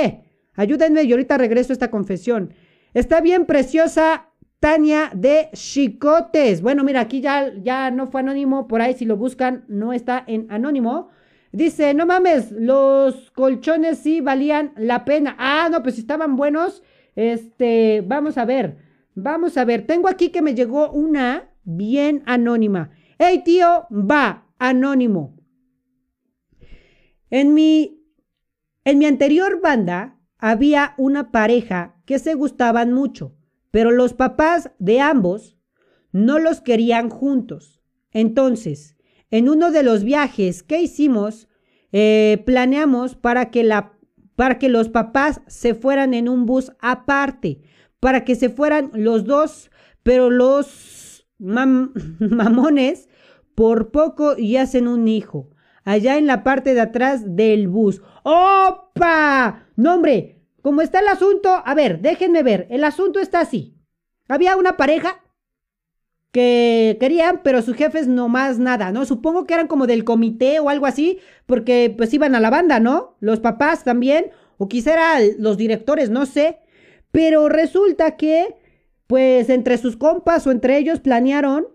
ayúdenme y ahorita regreso a esta confesión. Está bien preciosa Tania de Chicotes. Bueno, mira, aquí ya, ya no fue anónimo, por ahí si lo buscan no está en anónimo. Dice, no mames, los colchones sí valían la pena. Ah, no, pues estaban buenos. Este, vamos a ver. Vamos a ver, tengo aquí que me llegó una, bien anónima. Hey tío, va, anónimo. En mi, en mi anterior banda había una pareja que se gustaban mucho, pero los papás de ambos no los querían juntos. Entonces, en uno de los viajes que hicimos, eh, planeamos para que, la, para que los papás se fueran en un bus aparte, para que se fueran los dos, pero los mamones por poco y hacen un hijo, allá en la parte de atrás del bus. ¡Opa! No, hombre, ¿cómo está el asunto? A ver, déjenme ver, el asunto está así. Había una pareja que querían, pero sus jefes no más nada, ¿no? Supongo que eran como del comité o algo así, porque pues iban a la banda, ¿no? Los papás también, o quizá los directores, no sé. Pero resulta que, pues entre sus compas o entre ellos planearon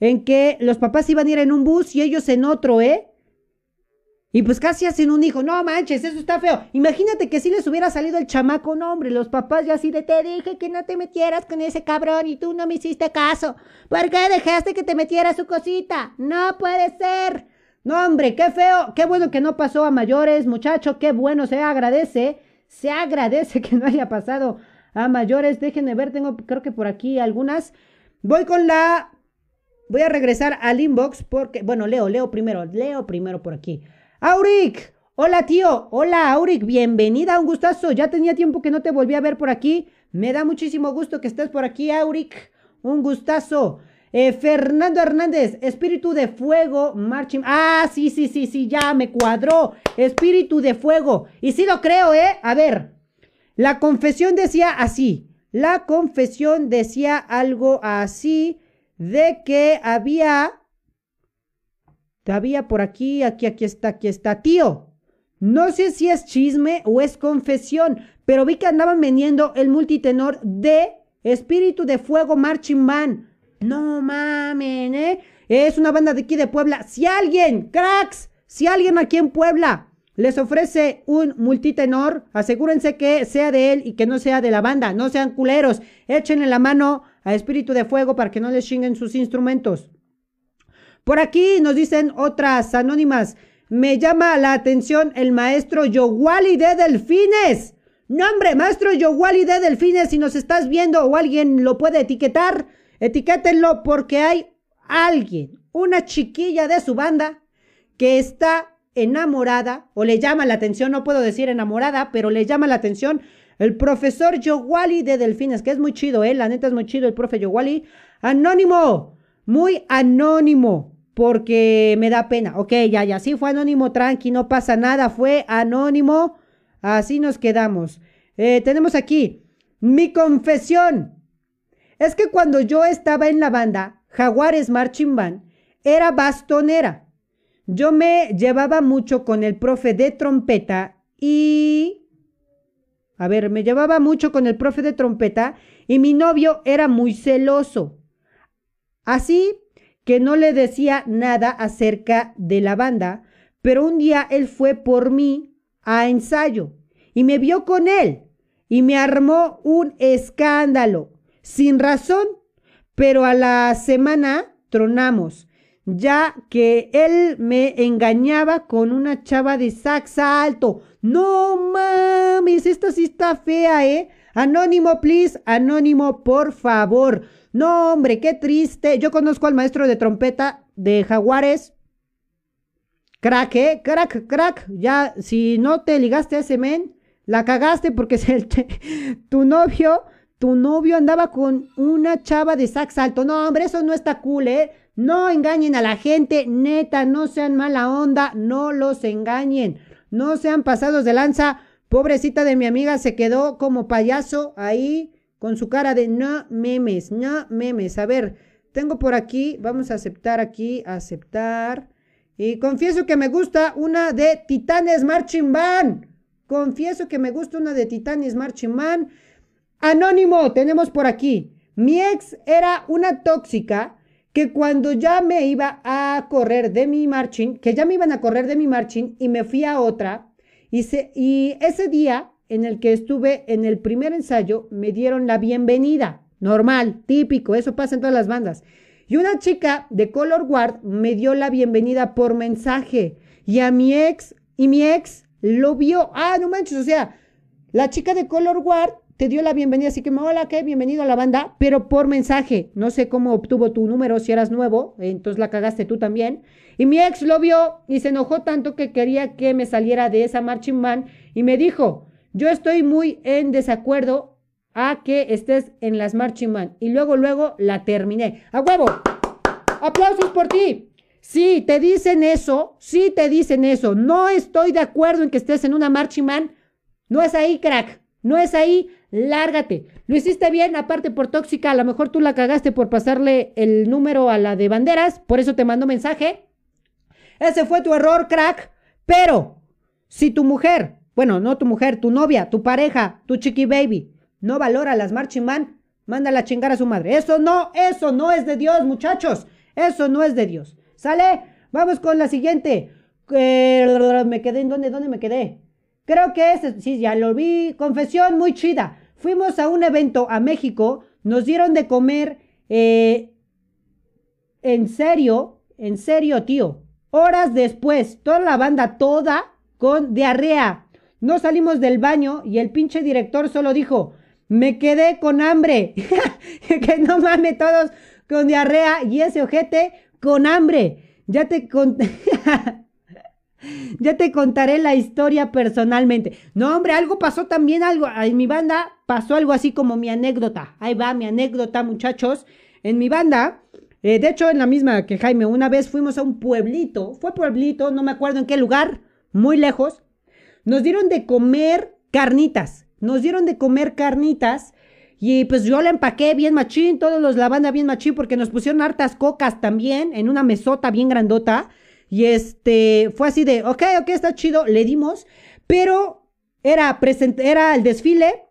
en que los papás iban a ir en un bus y ellos en otro, ¿eh? Y pues casi hacen un hijo. No manches, eso está feo. Imagínate que si les hubiera salido el chamaco, no, hombre, los papás ya así de te dije que no te metieras con ese cabrón y tú no me hiciste caso. ¿Por qué dejaste que te metiera su cosita? No puede ser. No, hombre, qué feo. Qué bueno que no pasó a mayores, muchacho. Qué bueno, se agradece. Se agradece que no haya pasado a mayores. Déjenme ver, tengo creo que por aquí algunas. Voy con la... Voy a regresar al inbox porque, bueno, leo, leo primero, leo primero por aquí. Auric, hola tío, hola Auric, bienvenida, un gustazo. Ya tenía tiempo que no te volví a ver por aquí. Me da muchísimo gusto que estés por aquí, Auric. Un gustazo. Eh, Fernando Hernández, espíritu de fuego, marching. Ah, sí, sí, sí, sí, ya me cuadró. Espíritu de fuego. Y sí lo creo, ¿eh? A ver, la confesión decía así. La confesión decía algo así de que había había por aquí, aquí, aquí está, aquí está. Tío, no sé si es chisme o es confesión, pero vi que andaban vendiendo el multitenor de Espíritu de Fuego Marching Band. No mamen, ¿eh? Es una banda de aquí de Puebla. Si alguien, cracks, si alguien aquí en Puebla les ofrece un multitenor, asegúrense que sea de él y que no sea de la banda. No sean culeros. Échenle la mano a Espíritu de Fuego para que no les chinguen sus instrumentos. Por aquí nos dicen otras anónimas. Me llama la atención el maestro Yowali de Delfines. No, hombre, maestro Yowali de Delfines, si nos estás viendo o alguien lo puede etiquetar, etiquétenlo porque hay alguien, una chiquilla de su banda, que está enamorada o le llama la atención, no puedo decir enamorada, pero le llama la atención el profesor Yowali de Delfines, que es muy chido, ¿eh? La neta es muy chido el profe Yowali. Anónimo, muy anónimo porque me da pena. Ok, ya, ya, sí fue anónimo, tranqui, no pasa nada, fue anónimo. Así nos quedamos. Eh, tenemos aquí mi confesión. Es que cuando yo estaba en la banda, Jaguares Marching Band, era bastonera. Yo me llevaba mucho con el profe de trompeta y... A ver, me llevaba mucho con el profe de trompeta y mi novio era muy celoso. Así que no le decía nada acerca de la banda, pero un día él fue por mí a ensayo y me vio con él y me armó un escándalo, sin razón, pero a la semana tronamos, ya que él me engañaba con una chava de sax alto. No mames, esta sí está fea, ¿eh? Anónimo, please, anónimo, por favor. No, hombre, qué triste. Yo conozco al maestro de trompeta de Jaguares. Crack, ¿eh? Crack, crack. Ya, si no te ligaste a ese men, la cagaste porque es el tu novio, tu novio andaba con una chava de sax alto. No, hombre, eso no está cool, ¿eh? No engañen a la gente, neta, no sean mala onda, no los engañen. No sean pasados de lanza. Pobrecita de mi amiga se quedó como payaso ahí con su cara de no memes, no memes. A ver, tengo por aquí, vamos a aceptar aquí, aceptar. Y confieso que me gusta una de Titanes Marching Band. Confieso que me gusta una de Titanes Marching Band. Anónimo, tenemos por aquí. Mi ex era una tóxica que cuando ya me iba a correr de mi marching, que ya me iban a correr de mi marching y me fui a otra, y, ese día en el que estuve en el primer ensayo me dieron la bienvenida. Normal, típico, eso pasa en todas las bandas. Y una chica de Color Guard me dio la bienvenida por mensaje. Y a mi ex, y mi ex lo vio. Ah, no manches, o sea, la chica de Color Guard te dio la bienvenida, así que hola, ¿qué? Bienvenido a la banda, pero por mensaje. No sé cómo obtuvo tu número, si eras nuevo, entonces la cagaste tú también. Y mi ex lo vio y se enojó tanto que quería que me saliera de esa marching band y me dijo, yo estoy muy en desacuerdo a que estés en las Marching Man. Y luego, luego la terminé. ¡A huevo! ¡Aplausos por ti! Sí, te dicen eso, sí te dicen eso. No estoy de acuerdo en que estés en una Marching Man. No es ahí, crack. No es ahí. Lárgate. Lo hiciste bien, aparte por tóxica. A lo mejor tú la cagaste por pasarle el número a la de banderas. Por eso te mando mensaje. Ese fue tu error, crack. Pero, si tu mujer, bueno, no tu mujer, tu novia, tu pareja, tu chiqui baby, no valora las marching man, mándala a chingar a su madre. Eso no, eso no es de Dios, muchachos. Eso no es de Dios. ¿Sale? Vamos con la siguiente. me quedé en dónde, dónde me quedé. Creo que es, sí, ya lo vi. Confesión muy chida. Fuimos a un evento a México, nos dieron de comer, eh, en serio, en serio, tío. Horas después, toda la banda, toda con diarrea. No salimos del baño y el pinche director solo dijo, me quedé con hambre. que no mames todos con diarrea y ese ojete con hambre. Ya te ya te contaré la historia personalmente. No, hombre, algo pasó también, algo. En mi banda pasó algo así como mi anécdota. Ahí va mi anécdota, muchachos. En mi banda, eh, de hecho, en la misma que Jaime, una vez fuimos a un pueblito. Fue pueblito, no me acuerdo en qué lugar, muy lejos. Nos dieron de comer carnitas. Nos dieron de comer carnitas y pues yo la empaqué bien machín, todos los la banda bien machín porque nos pusieron hartas cocas también en una mesota bien grandota. Y este, fue así de, ok, ok, está chido, le dimos, pero era, era el desfile,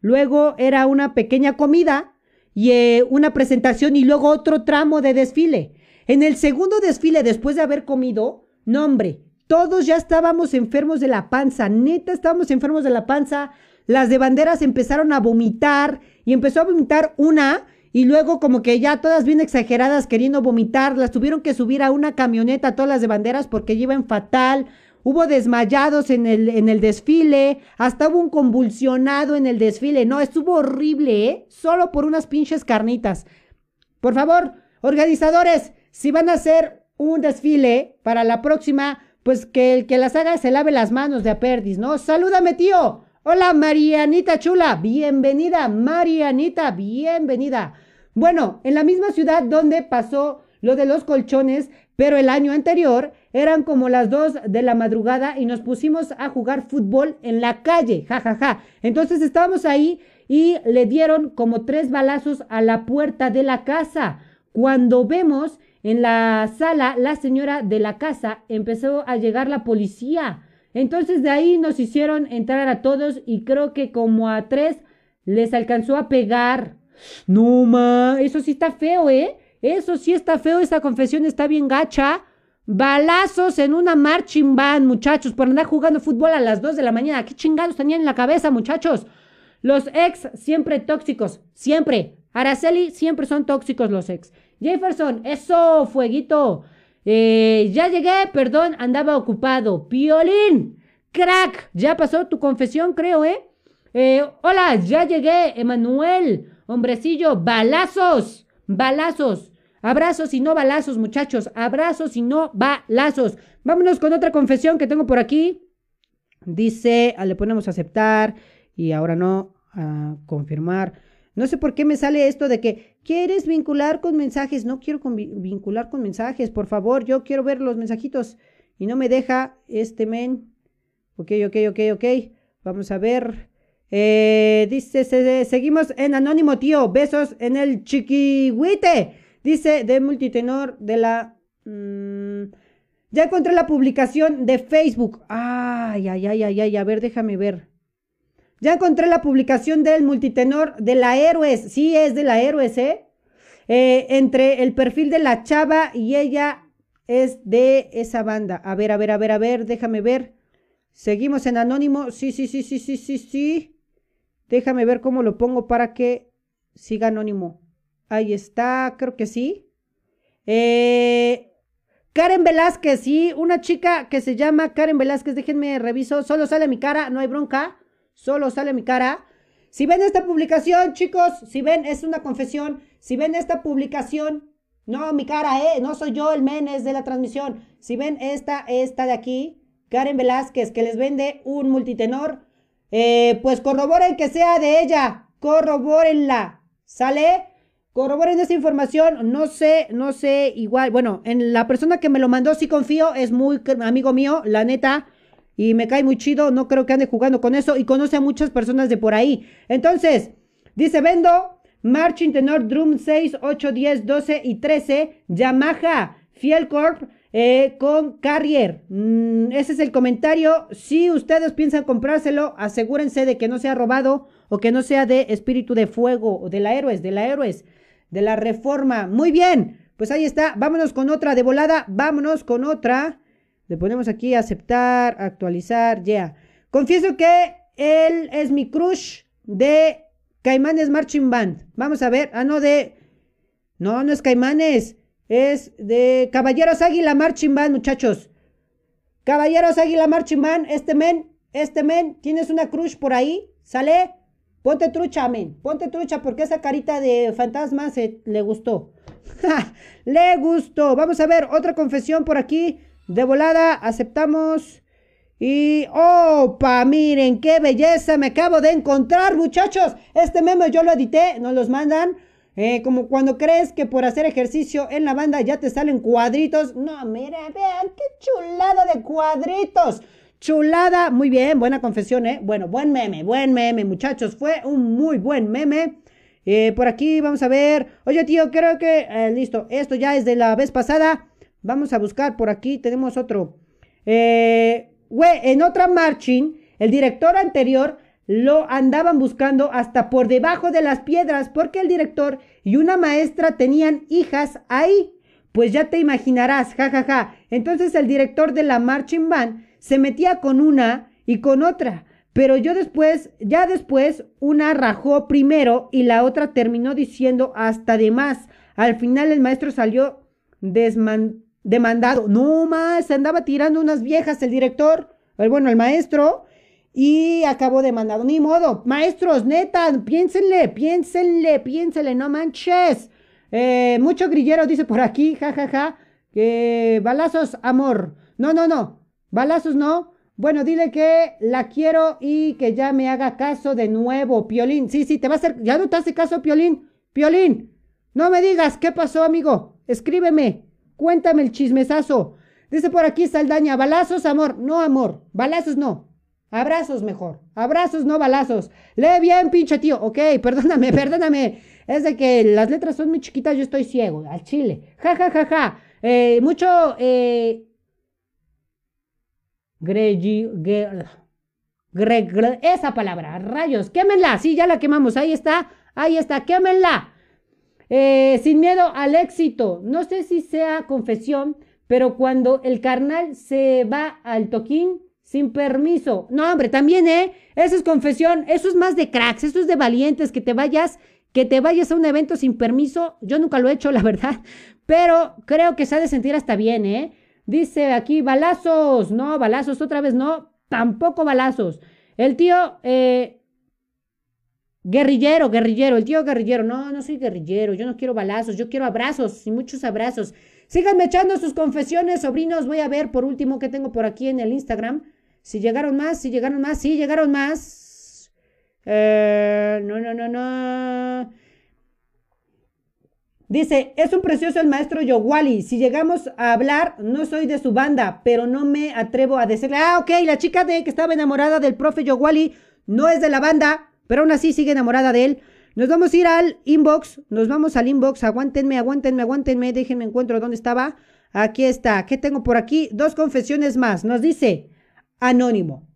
luego era una pequeña comida y eh, una presentación y luego otro tramo de desfile. En el segundo desfile, después de haber comido, no hombre, todos ya estábamos enfermos de la panza, neta estábamos enfermos de la panza, las de banderas empezaron a vomitar y empezó a vomitar una y luego como que ya todas bien exageradas queriendo vomitar, las tuvieron que subir a una camioneta todas las de banderas porque iban fatal. Hubo desmayados en el, en el desfile, hasta hubo un convulsionado en el desfile. No, estuvo horrible, ¿eh? Solo por unas pinches carnitas. Por favor, organizadores, si van a hacer un desfile para la próxima, pues que el que las haga se lave las manos de aperdis, ¿no? Salúdame, tío. Hola Marianita Chula, bienvenida Marianita, bienvenida. Bueno, en la misma ciudad donde pasó lo de los colchones, pero el año anterior eran como las dos de la madrugada y nos pusimos a jugar fútbol en la calle, jajaja. Ja, ja. Entonces estábamos ahí y le dieron como tres balazos a la puerta de la casa. Cuando vemos en la sala, la señora de la casa empezó a llegar la policía. Entonces de ahí nos hicieron entrar a todos y creo que como a tres les alcanzó a pegar. No, ma, eso sí está feo, ¿eh? Eso sí está feo, esa confesión está bien gacha. Balazos en una marching band, muchachos, por andar jugando fútbol a las 2 de la mañana. ¿Qué chingados tenían en la cabeza, muchachos? Los ex siempre tóxicos, siempre. Araceli siempre son tóxicos los ex. Jefferson, eso, fueguito. Eh, ya llegué, perdón, andaba ocupado. Piolín, crack, ya pasó tu confesión, creo, ¿eh? eh hola, ya llegué, Emanuel, hombrecillo, balazos, balazos. Abrazos y no balazos, muchachos. Abrazos y no balazos. Vámonos con otra confesión que tengo por aquí. Dice, ah, le ponemos aceptar y ahora no, a confirmar. No sé por qué me sale esto de que quieres vincular con mensajes. No quiero vincular con mensajes, por favor. Yo quiero ver los mensajitos y no me deja este men. Ok, ok, ok, ok. Vamos a ver. Eh, dice, seguimos en anónimo, tío. Besos en el chiquihuite. Dice de multitenor de la... Mm, ya encontré la publicación de Facebook. Ay, ay, ay, ay, ay. A ver, déjame ver. Ya encontré la publicación del multitenor de la Héroes. Sí, es de la Héroes, ¿eh? ¿eh? Entre el perfil de la chava y ella es de esa banda. A ver, a ver, a ver, a ver, déjame ver. Seguimos en anónimo. Sí, sí, sí, sí, sí, sí, sí. Déjame ver cómo lo pongo para que siga anónimo. Ahí está, creo que sí. Eh, Karen Velázquez, sí, una chica que se llama Karen Velázquez, déjenme reviso, solo sale mi cara, no hay bronca, solo sale mi cara. Si ven esta publicación, chicos, si ven, es una confesión, si ven esta publicación, no mi cara, eh, no soy yo el menes de la transmisión, si ven esta, esta de aquí, Karen Velázquez, que les vende un multitenor, eh, pues corroboren que sea de ella, corroborenla, ¿sale? Corroboren esa información, no sé, no sé, igual, bueno, en la persona que me lo mandó sí confío, es muy amigo mío, la neta, y me cae muy chido, no creo que ande jugando con eso y conoce a muchas personas de por ahí. Entonces, dice, vendo Marching Tenor Drum 6, 8, 10, 12 y 13, Yamaha Fiel Corp eh, con Carrier. Mm, ese es el comentario. Si ustedes piensan comprárselo, asegúrense de que no sea robado o que no sea de espíritu de fuego o de la héroes, de la héroes, de la reforma. Muy bien, pues ahí está. Vámonos con otra de volada. Vámonos con otra. Le ponemos aquí aceptar, actualizar, ya. Confieso que él es mi crush de Caimanes Marching Band. Vamos a ver. Ah, no, de. No, no es Caimanes. Es de Caballeros Águila Marching Band, muchachos. Caballeros Águila Marching Band. Este men, este men, tienes una crush por ahí. ¿Sale? Ponte trucha, men. Ponte trucha porque esa carita de fantasma se le gustó. le gustó. Vamos a ver otra confesión por aquí. De volada, aceptamos. Y, ¡opa! Miren qué belleza me acabo de encontrar, muchachos. Este meme yo lo edité, nos los mandan. Eh, como cuando crees que por hacer ejercicio en la banda ya te salen cuadritos. No, miren, vean qué chulada de cuadritos. Chulada, muy bien, buena confesión, ¿eh? Bueno, buen meme, buen meme, muchachos. Fue un muy buen meme. Eh, por aquí vamos a ver. Oye, tío, creo que. Eh, listo, esto ya es de la vez pasada. Vamos a buscar por aquí, tenemos otro. En otra marching, el director anterior lo andaban buscando hasta por debajo de las piedras porque el director y una maestra tenían hijas ahí. Pues ya te imaginarás, jajaja. Ja, ja. Entonces el director de la marching band se metía con una y con otra. Pero yo después, ya después, una rajó primero y la otra terminó diciendo hasta de más. Al final el maestro salió demandado. No más, andaba tirando unas viejas el director, el, bueno, el maestro, y acabó demandado. Ni modo, maestros, neta, piénsenle, piénsenle, piénsenle, no manches. Eh, mucho grillero dice por aquí, jajaja, ja, ja, que balazos, amor. No, no, no, balazos no. Bueno, dile que la quiero y que ya me haga caso de nuevo, Piolín. Sí, sí, te va a hacer, ya no te hace caso, Piolín. Piolín, no me digas qué pasó, amigo. Escríbeme. Cuéntame el chismesazo. Dice por aquí Saldaña, balazos, amor. No, amor, balazos no. Abrazos mejor. Abrazos, no balazos. Lee bien, pinche tío. Ok, perdóname, perdóname. Es de que las letras son muy chiquitas, yo estoy ciego, al chile. Ja, ja, ja, ja. Eh, mucho, eh... Esa palabra, rayos, quémenla, sí, ya la quemamos, ahí está, ahí está, quémenla. Eh, sin miedo al éxito. No sé si sea confesión, pero cuando el carnal se va al toquín sin permiso. No, hombre, también, ¿eh? Eso es confesión. Eso es más de cracks. Eso es de valientes. Que te vayas, que te vayas a un evento sin permiso. Yo nunca lo he hecho, la verdad. Pero creo que se ha de sentir hasta bien, ¿eh? Dice aquí, balazos. No, balazos, otra vez no. Tampoco balazos. El tío, eh, Guerrillero, guerrillero, el tío guerrillero. No, no soy guerrillero, yo no quiero balazos, yo quiero abrazos y muchos abrazos. Síganme echando sus confesiones, sobrinos. Voy a ver por último qué tengo por aquí en el Instagram. Si llegaron más, si llegaron más, si llegaron más. Eh, no, no, no, no. Dice, es un precioso el maestro Yowali. Si llegamos a hablar, no soy de su banda, pero no me atrevo a decirle, ah, ok, la chica de que estaba enamorada del profe Yowali no es de la banda pero aún así sigue enamorada de él. Nos vamos a ir al inbox, nos vamos al inbox, aguántenme, aguántenme, aguántenme, déjenme encuentro dónde estaba. Aquí está, ¿qué tengo por aquí? Dos confesiones más. Nos dice Anónimo.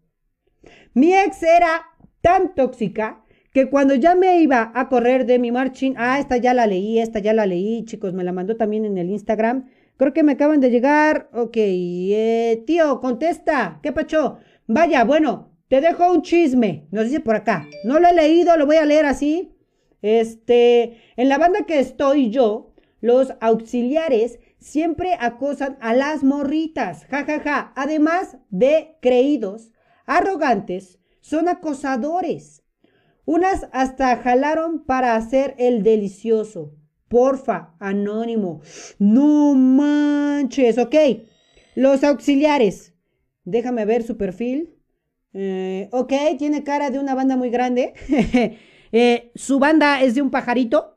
Mi ex era tan tóxica que cuando ya me iba a correr de mi marching, ah, esta ya la leí, esta ya la leí, chicos, me la mandó también en el Instagram. Creo que me acaban de llegar. Ok, eh, tío, contesta. ¿Qué pacho? Vaya, bueno, te dejo un chisme, nos dice por acá. No lo he leído, lo voy a leer así. Este, en la banda que estoy yo, los auxiliares siempre acosan a las morritas, jajaja. Ja, ja. Además de creídos, arrogantes, son acosadores. Unas hasta jalaron para hacer el delicioso. Porfa, anónimo. No manches, ok. Los auxiliares. Déjame ver su perfil. Eh, ok, tiene cara de una banda muy grande. Eh, su banda es de un pajarito.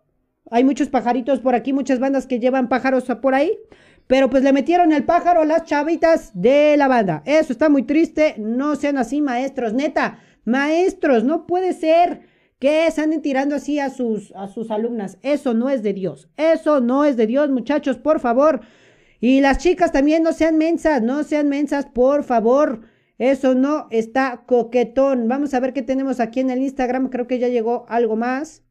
Hay muchos pajaritos por aquí, muchas bandas que llevan pájaros por ahí. Pero pues le metieron el pájaro a las chavitas de la banda. Eso está muy triste. No sean así, maestros. Neta, maestros, no puede ser que se anden tirando así a sus, a sus alumnas. Eso no es de Dios. Eso no es de Dios, muchachos, por favor. Y las chicas también no sean mensas, no sean mensas, por favor. Eso no está coquetón. Vamos a ver qué tenemos aquí en el Instagram. Creo que ya llegó algo más.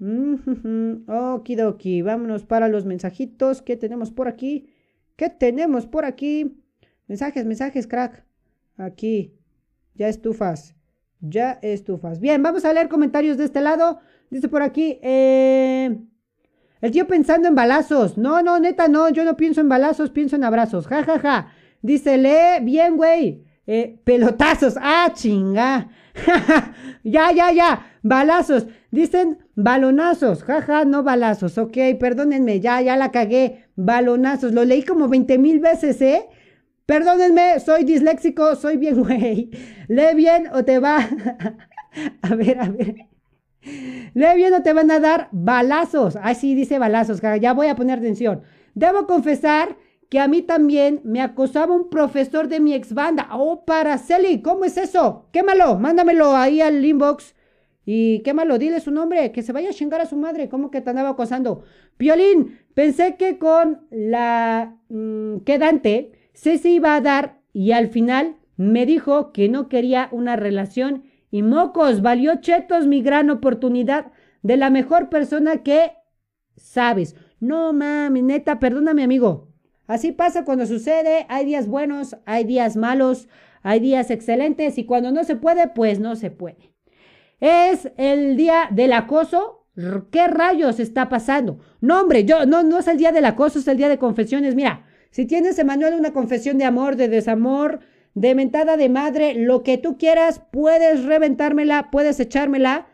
Okidoki. Vámonos para los mensajitos. ¿Qué tenemos por aquí? ¿Qué tenemos por aquí? Mensajes, mensajes, crack. Aquí. Ya estufas. Ya estufas. Bien, vamos a leer comentarios de este lado. Dice por aquí. Eh, el tío pensando en balazos. No, no, neta, no. Yo no pienso en balazos, pienso en abrazos. Ja, ja, ja. Dice, lee bien, güey. Eh, pelotazos. Ah, chinga. ya, ya, ya. Balazos. Dicen balonazos. Jaja, no balazos. Ok, perdónenme. Ya, ya la cagué. Balonazos. Lo leí como 20 mil veces, ¿eh? Perdónenme, soy disléxico, soy bien, güey. Lee bien o te va. a ver, a ver. Lee bien o te van a dar balazos. Ah, sí, dice balazos. Ya voy a poner atención. Debo confesar que a mí también me acosaba un profesor de mi ex banda. Oh, Paraceli, ¿cómo es eso? Quémalo, mándamelo ahí al inbox. Y quémalo, dile su nombre, que se vaya a chingar a su madre. ¿Cómo que te andaba acosando? Piolín, pensé que con la mm, quedante se se iba a dar y al final me dijo que no quería una relación. Y mocos, valió chetos mi gran oportunidad de la mejor persona que sabes. No mami, neta, perdóname, amigo. Así pasa cuando sucede, hay días buenos, hay días malos, hay días excelentes y cuando no se puede, pues no se puede. Es el día del acoso. ¿Qué rayos está pasando? No, hombre, yo no, no es el día del acoso, es el día de confesiones. Mira, si tienes, Emanuel, una confesión de amor, de desamor, de mentada de madre, lo que tú quieras, puedes reventármela, puedes echármela.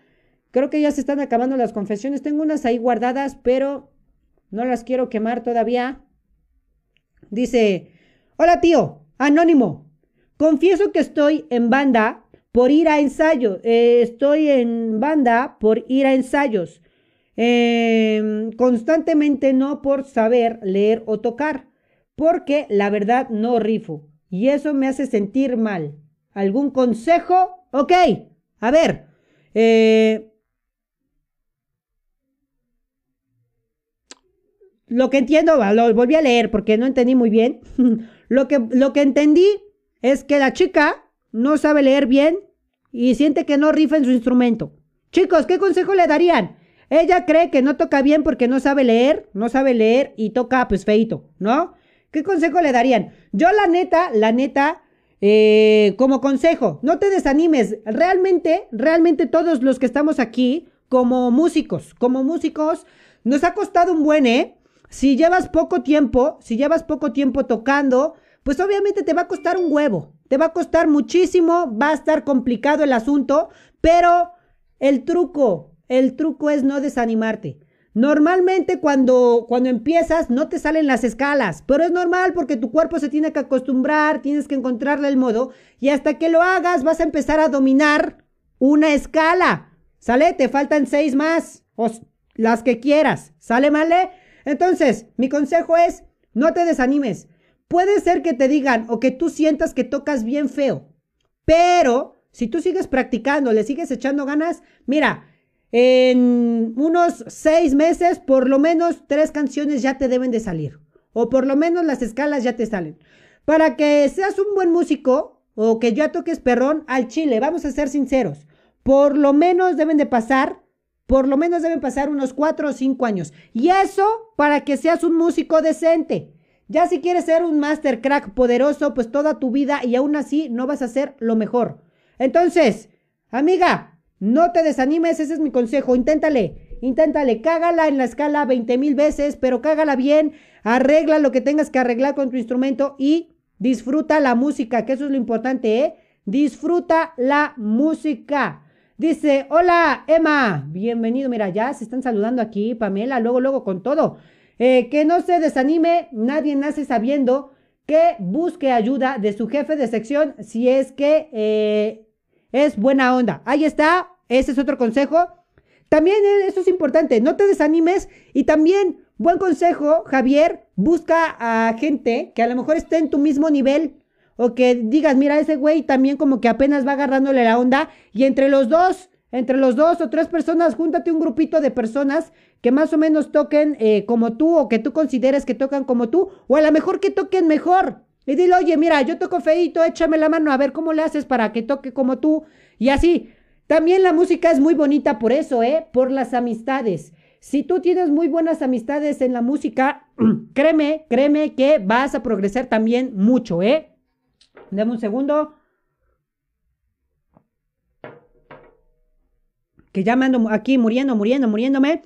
Creo que ya se están acabando las confesiones. Tengo unas ahí guardadas, pero no las quiero quemar todavía. Dice, hola tío, anónimo. Confieso que estoy en banda por ir a ensayos. Eh, estoy en banda por ir a ensayos. Em, constantemente no por saber leer o tocar. Porque la verdad no rifo. Y eso me hace sentir mal. ¿Algún consejo? Ok. A ver. Eh, lo que entiendo, lo volví a leer porque no entendí muy bien. lo, que, lo que entendí es que la chica no sabe leer bien y siente que no rifa en su instrumento. Chicos, ¿qué consejo le darían? Ella cree que no toca bien porque no sabe leer, no sabe leer y toca pues feito, ¿no? ¿Qué consejo le darían? Yo la neta, la neta, eh, como consejo, no te desanimes. Realmente, realmente todos los que estamos aquí, como músicos, como músicos, nos ha costado un buen, ¿eh? Si llevas poco tiempo, si llevas poco tiempo tocando, pues obviamente te va a costar un huevo, te va a costar muchísimo, va a estar complicado el asunto, pero el truco, el truco es no desanimarte. Normalmente cuando, cuando empiezas no te salen las escalas, pero es normal porque tu cuerpo se tiene que acostumbrar, tienes que encontrarle el modo y hasta que lo hagas vas a empezar a dominar una escala. ¿Sale? Te faltan seis más, o las que quieras. ¿Sale, Male? Entonces, mi consejo es, no te desanimes. Puede ser que te digan o que tú sientas que tocas bien feo, pero si tú sigues practicando, le sigues echando ganas, mira, en unos seis meses, por lo menos tres canciones ya te deben de salir. O por lo menos las escalas ya te salen. Para que seas un buen músico o que ya toques perrón al chile, vamos a ser sinceros. Por lo menos deben de pasar por lo menos deben pasar unos cuatro o cinco años. Y eso para que seas un músico decente. Ya si quieres ser un master crack poderoso, pues toda tu vida y aún así no vas a ser lo mejor. Entonces, amiga, no te desanimes, ese es mi consejo. Inténtale, inténtale, cágala en la escala 20 mil veces, pero cágala bien, arregla lo que tengas que arreglar con tu instrumento y disfruta la música, que eso es lo importante, ¿eh? Disfruta la música. Dice, hola Emma, bienvenido. Mira, ya se están saludando aquí, Pamela, luego, luego con todo. Eh, que no se desanime, nadie nace sabiendo que busque ayuda de su jefe de sección si es que eh, es buena onda. Ahí está, ese es otro consejo. También eh, eso es importante, no te desanimes y también, buen consejo, Javier, busca a gente que a lo mejor esté en tu mismo nivel o que digas, mira, ese güey también como que apenas va agarrándole la onda y entre los dos, entre los dos o tres personas, júntate un grupito de personas que más o menos toquen eh, como tú o que tú consideres que tocan como tú o a lo mejor que toquen mejor. Y dile, oye, mira, yo toco feito, échame la mano a ver cómo le haces para que toque como tú. Y así. También la música es muy bonita por eso, ¿eh? Por las amistades. Si tú tienes muy buenas amistades en la música, créeme, créeme que vas a progresar también mucho, ¿eh? Dame un segundo. Que ya me ando aquí muriendo, muriendo, muriéndome.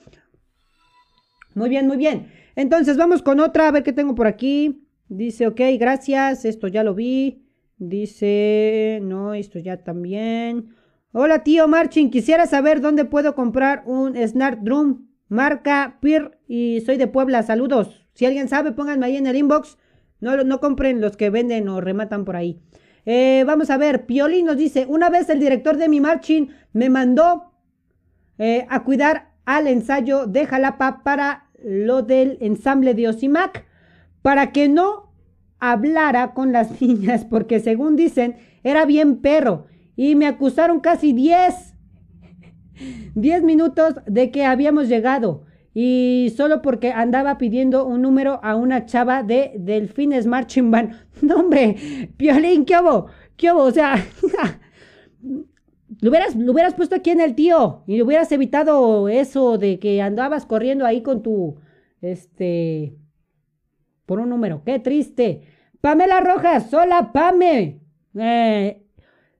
Muy bien, muy bien. Entonces vamos con otra, a ver qué tengo por aquí. Dice, ok, gracias, esto ya lo vi. Dice, no, esto ya también. Hola tío Marchin, quisiera saber dónde puedo comprar un Snart Drum, marca PIR y soy de Puebla, saludos. Si alguien sabe, pónganme ahí en el inbox no, no compren los que venden o rematan por ahí. Eh, vamos a ver, Piolín nos dice, una vez el director de mi marching me mandó eh, a cuidar al ensayo de Jalapa para lo del ensamble de Osimac, para que no hablara con las niñas, porque según dicen, era bien perro, y me acusaron casi 10, 10 minutos de que habíamos llegado y solo porque andaba pidiendo un número a una chava de Delfines Marching Band. No, hombre, Piolín, ¿qué hubo? ¿Qué hubo? O sea, lo hubieras, lo hubieras puesto aquí en el tío y le hubieras evitado eso de que andabas corriendo ahí con tu, este, por un número. Qué triste. Pamela Rojas, hola, Pame. Eh,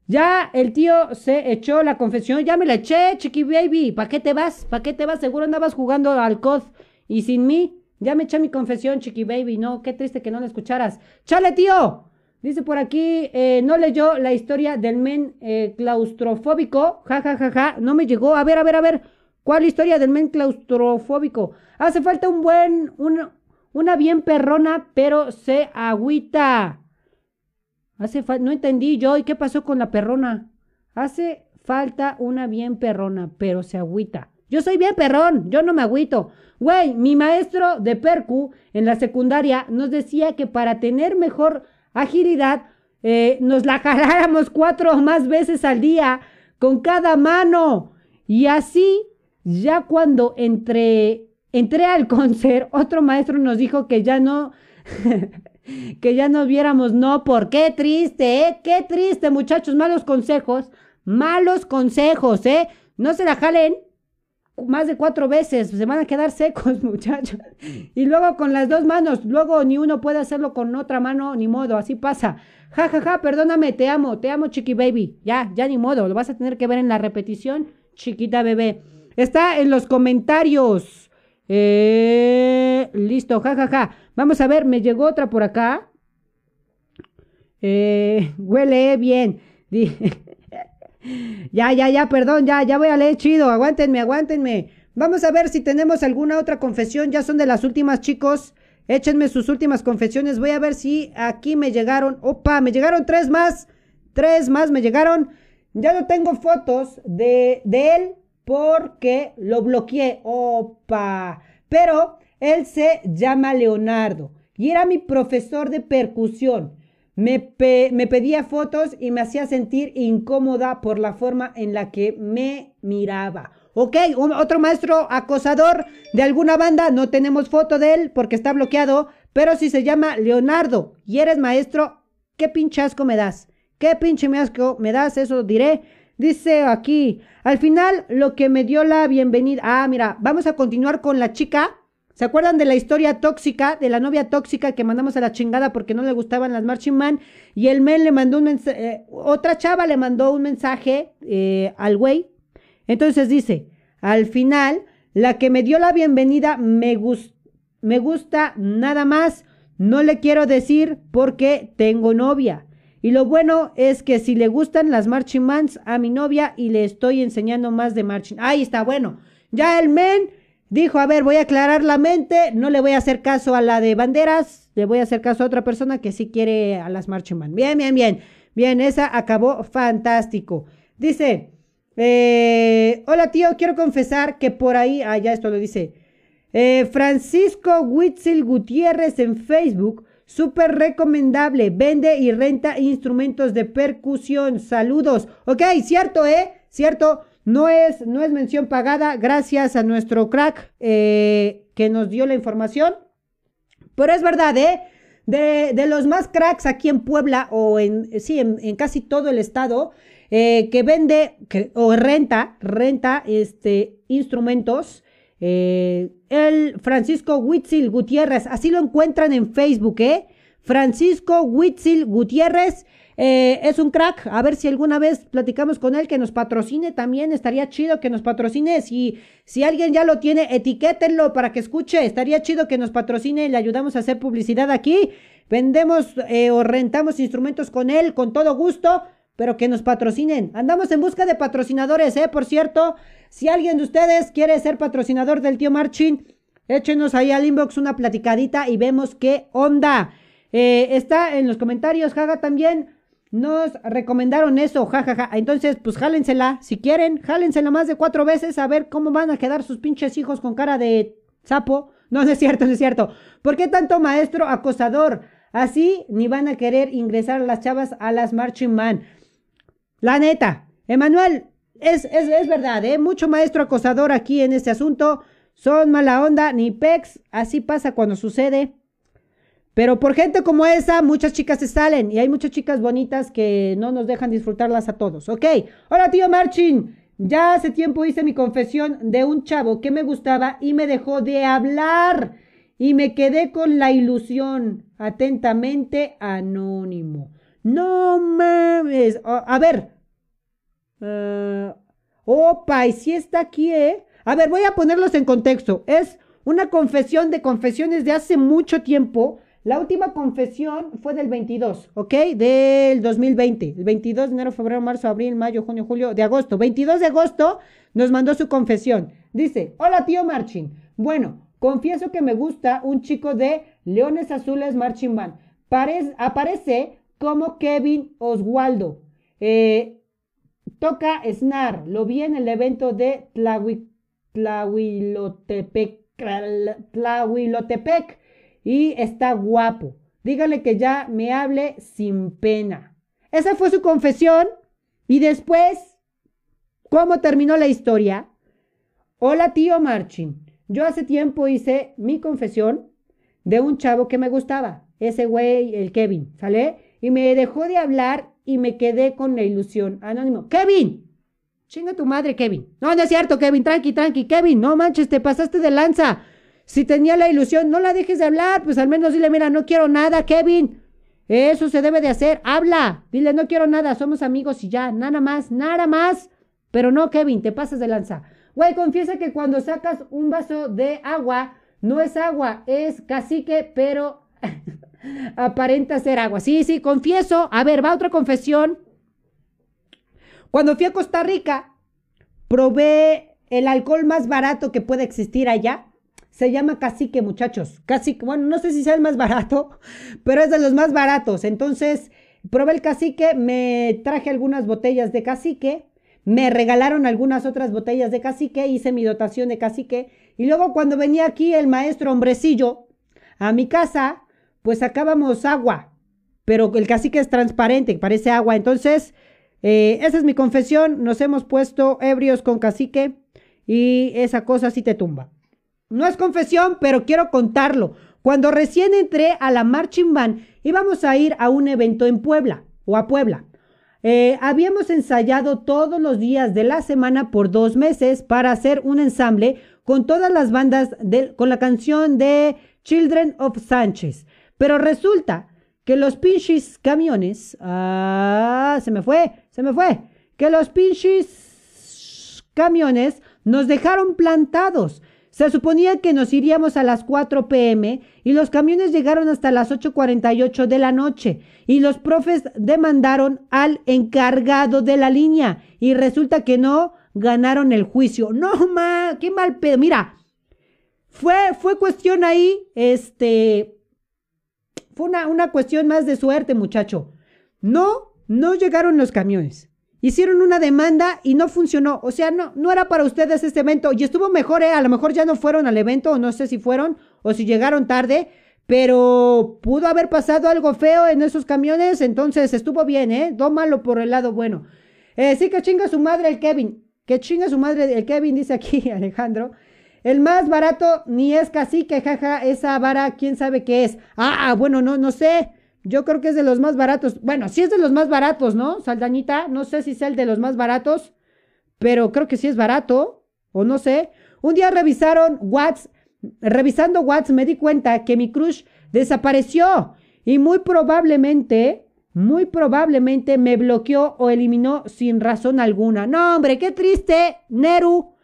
ya el tío se echó la confesión, ya me la eché, chiqui baby. ¿Para qué te vas? ¿Para qué te vas? Seguro andabas jugando al COD y sin mí. Ya me eché mi confesión, chiqui baby. No, qué triste que no la escucharas. ¡Chale, tío! Dice por aquí, eh, no leyó la historia del men eh, claustrofóbico. Ja, ja, ja, ja. No me llegó. A ver, a ver, a ver. ¿Cuál historia del men claustrofóbico? Hace falta un buen, una bien perrona, pero se agüita. Hace no entendí yo, ¿y qué pasó con la perrona? Hace falta una bien perrona, pero se agüita. Yo soy bien perrón, yo no me agüito. Güey, mi maestro de percu en la secundaria nos decía que para tener mejor agilidad eh, nos la jaláramos cuatro o más veces al día con cada mano. Y así, ya cuando entré, entré al concert, otro maestro nos dijo que ya no que ya nos viéramos, no, por qué triste, ¿eh? Qué triste, muchachos, malos consejos, malos consejos, ¿eh? No se la jalen más de cuatro veces, se van a quedar secos, muchachos. Y luego con las dos manos, luego ni uno puede hacerlo con otra mano, ni modo, así pasa. Ja, ja, ja, perdóname, te amo, te amo, chiqui baby. Ya, ya ni modo, lo vas a tener que ver en la repetición, chiquita bebé. Está en los comentarios. Eh, listo, ja, ja, ja. Vamos a ver, me llegó otra por acá. Eh, huele bien. ya, ya, ya, perdón, ya, ya voy a leer chido. Aguántenme, aguántenme. Vamos a ver si tenemos alguna otra confesión. Ya son de las últimas, chicos. Échenme sus últimas confesiones. Voy a ver si aquí me llegaron. Opa, me llegaron tres más. Tres más me llegaron. Ya no tengo fotos de, de él porque lo bloqueé. Opa. Pero él se llama Leonardo y era mi profesor de percusión. Me, pedía fotos y me hacía sentir incómoda por la forma en la que me miraba. Ok, otro maestro acosador de alguna banda, no tenemos foto de él porque está bloqueado, pero si se llama Leonardo y eres maestro, ¿qué pinche asco me das? ¿Qué pinche asco me das? Eso diré. Dice aquí, al final lo que me dio la bienvenida. Ah, mira, vamos a continuar con la chica ¿Se acuerdan de la historia tóxica, de la novia tóxica que mandamos a la chingada porque no le gustaban las Marching Man? Y el men le mandó un mensaje, eh, otra chava le mandó un mensaje eh, al güey. Entonces dice, al final, La que me dio la bienvenida me, me gusta nada más. No le quiero decir porque tengo novia. Y lo bueno es que si le gustan las marching bands a mi novia y le estoy enseñando más de marching. Ahí está, bueno. Ya el men dijo, a ver, voy a aclarar la mente, no le voy a hacer caso a la de banderas, le voy a hacer caso a otra persona que sí quiere a las marching bands. Bien, bien, bien. Bien, esa acabó fantástico. Dice, eh, hola tío, quiero confesar que por ahí, ah, ya esto lo dice. Eh, Francisco Huitzil Gutiérrez en Facebook Súper recomendable. Vende y renta instrumentos de percusión. Saludos. Ok, cierto, ¿eh? Cierto. No es, no es mención pagada. Gracias a nuestro crack eh, que nos dio la información. Pero es verdad, ¿eh? De, los más cracks aquí en Puebla o en, sí, en, casi todo el estado, eh, que vende que, o renta, renta este, instrumentos eh, el Francisco Huitzil Gutiérrez, así lo encuentran en Facebook, ¿eh? Francisco Huitzil Gutiérrez. Eh, es un crack. A ver si alguna vez platicamos con él que nos patrocine también. Estaría chido que nos patrocine. Si, si alguien ya lo tiene, etiquétenlo para que escuche. Estaría chido que nos patrocine y le ayudamos a hacer publicidad aquí. Vendemos eh, o rentamos instrumentos con él con todo gusto pero que nos patrocinen. Andamos en busca de patrocinadores, ¿eh? Por cierto, si alguien de ustedes quiere ser patrocinador del tío Marchin, échenos ahí al inbox una platicadita y vemos qué onda. Eh, está en los comentarios, jaja, también nos recomendaron eso, jajaja. Entonces, pues jálensela, si quieren, jálensela más de cuatro veces a ver cómo van a quedar sus pinches hijos con cara de sapo. No, no es cierto, no es cierto. ¿Por qué tanto maestro acosador? Así ni van a querer ingresar las chavas a las Marching Man. La neta, Emanuel, es, es, es, verdad, ¿eh? Mucho maestro acosador aquí en este asunto. Son mala onda, ni pex. Así pasa cuando sucede. Pero por gente como esa, muchas chicas se salen. Y hay muchas chicas bonitas que no nos dejan disfrutarlas a todos. Ok. Hola, tío Marchin. Ya hace tiempo hice mi confesión de un chavo que me gustaba y me dejó de hablar. Y me quedé con la ilusión. Atentamente, anónimo. No mames. A, ver. Uh, opa, y si está aquí, ¿eh? A ver, voy a ponerlos en contexto. Es una confesión de confesiones de hace mucho tiempo. La última confesión fue del 22, ¿ok? Del 2020. El 22 de enero, febrero, marzo, abril, mayo, junio, julio, de agosto. 22 de agosto nos mandó su confesión. Dice, hola tío Marchin. Bueno, confieso que me gusta un chico de Leones Azules Marching Band. aparece como Kevin Oswaldo. Eh, toca Snar, lo vi en el evento de Tlahuilotepec, Tlahuilotepec y está guapo. Dígale que ya me hable sin pena. Esa fue su confesión. Y después, ¿cómo terminó la historia? Hola tío Marchin. Yo hace tiempo hice mi confesión de un chavo que me gustaba. Ese güey, el Kevin, ¿sale? Y me dejó de hablar y me quedé con la ilusión. Anónimo, Kevin, chinga tu madre, Kevin. No, no es cierto, Kevin, tranqui, tranqui, Kevin, no manches, te pasaste de lanza. Si tenía la ilusión, no la dejes de hablar, pues al menos dile, mira, no quiero nada, Kevin. Eso se debe de hacer, habla. Dile, no quiero nada, somos amigos y ya, nada más, nada más. Pero no, Kevin, te pasas de lanza. Güey, confiesa que cuando sacas un vaso de agua, no es agua, es cacique, pero Aparenta ser agua. Sí, sí, confieso. A ver, va otra confesión. Cuando fui a Costa Rica, probé el alcohol más barato que puede existir allá. Se llama cacique, muchachos. Cacique, bueno, no sé si sea el más barato, pero es de los más baratos. Entonces, probé el cacique, me traje algunas botellas de cacique, me regalaron algunas otras botellas de cacique, hice mi dotación de cacique. Y luego cuando venía aquí el maestro hombrecillo a mi casa, pues sacábamos agua, pero el cacique es transparente, parece agua. Entonces, eh, esa es mi confesión, nos hemos puesto ebrios con cacique y esa cosa sí te tumba. No es confesión, pero quiero contarlo. Cuando recién entré a la Marching Band, íbamos a ir a un evento en Puebla o a Puebla. Eh, habíamos ensayado todos los días de la semana por dos meses para hacer un ensamble con todas las bandas, con la canción de Children of Sánchez. Pero resulta que los pinches camiones, ah, se me fue, se me fue, que los pinches camiones nos dejaron plantados. Se suponía que nos iríamos a las 4 pm y los camiones llegaron hasta las 8.48 de la noche y los profes demandaron al encargado de la línea y resulta que no ganaron el juicio. No, ma, qué mal pedo. Mira, fue, fue cuestión ahí, este, fue una, una cuestión más de suerte, muchacho. No, no llegaron los camiones. Hicieron una demanda y no funcionó. O sea, no, no era para ustedes este evento. Y estuvo mejor, ¿eh? A lo mejor ya no fueron al evento, o no sé si fueron, o si llegaron tarde. Pero pudo haber pasado algo feo en esos camiones. Entonces estuvo bien, ¿eh? Tómalo por el lado bueno. Eh, sí que chinga su madre el Kevin. Que chinga su madre el Kevin, dice aquí Alejandro. El más barato ni es cacique, jaja, esa vara, quién sabe qué es. Ah, bueno, no, no sé. Yo creo que es de los más baratos. Bueno, sí es de los más baratos, ¿no? Saldañita, no sé si es el de los más baratos, pero creo que sí es barato, o no sé. Un día revisaron Watts, revisando Watts me di cuenta que mi crush desapareció y muy probablemente, muy probablemente me bloqueó o eliminó sin razón alguna. No, hombre, qué triste, Neru.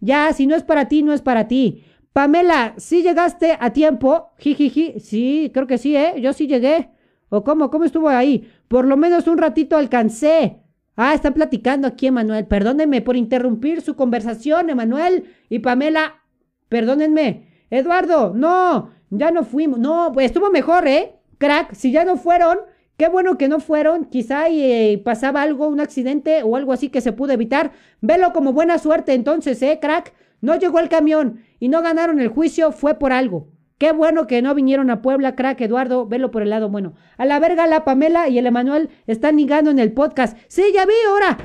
Ya, si no es para ti, no es para ti. Pamela, ¿sí llegaste a tiempo? Jijiji, sí, creo que sí, ¿eh? Yo sí llegué. ¿O cómo? ¿Cómo estuvo ahí? Por lo menos un ratito alcancé. Ah, están platicando aquí, Emanuel. Perdónenme por interrumpir su conversación, Emanuel y Pamela. Perdónenme. Eduardo, no, ya no fuimos. No, pues estuvo mejor, ¿eh? Crack, si ya no fueron, qué bueno que no fueron. Quizá eh, pasaba algo, un accidente o algo así que se pudo evitar. Velo como buena suerte entonces, ¿eh, crack? No llegó el camión y no ganaron el juicio, fue por algo. Qué bueno que no vinieron a Puebla, crack, Eduardo, velo por el lado bueno. A la verga la Pamela y el Emanuel están ligando en el podcast. Sí, ya vi, ahora.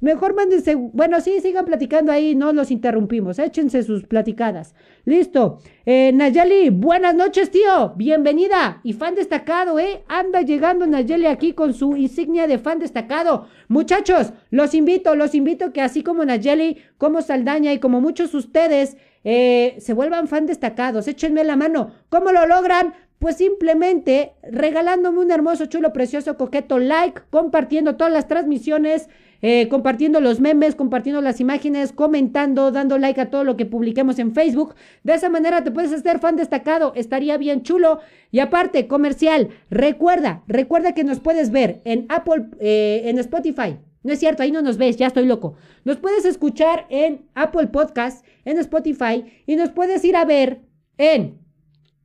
Mejor mándense, bueno, sí, sigan platicando ahí, no los interrumpimos, échense sus platicadas. Listo. Eh, Nayeli, buenas noches, tío. Bienvenida. Y fan destacado, ¿eh? Anda llegando Nayeli aquí con su insignia de fan destacado. Muchachos, los invito, los invito que así como Nayeli, como Saldaña y como muchos ustedes, eh, se vuelvan fan destacados. Échenme la mano. ¿Cómo lo logran? Pues simplemente regalándome un hermoso, chulo, precioso, coqueto like, compartiendo todas las transmisiones, eh, compartiendo los memes, compartiendo las imágenes, comentando, dando like a todo lo que publiquemos en Facebook. De esa manera te puedes hacer fan destacado, estaría bien chulo. Y aparte, comercial, recuerda, recuerda que nos puedes ver en Apple, eh, en Spotify. No es cierto, ahí no nos ves, ya estoy loco. Nos puedes escuchar en Apple Podcast, en Spotify y nos puedes ir a ver en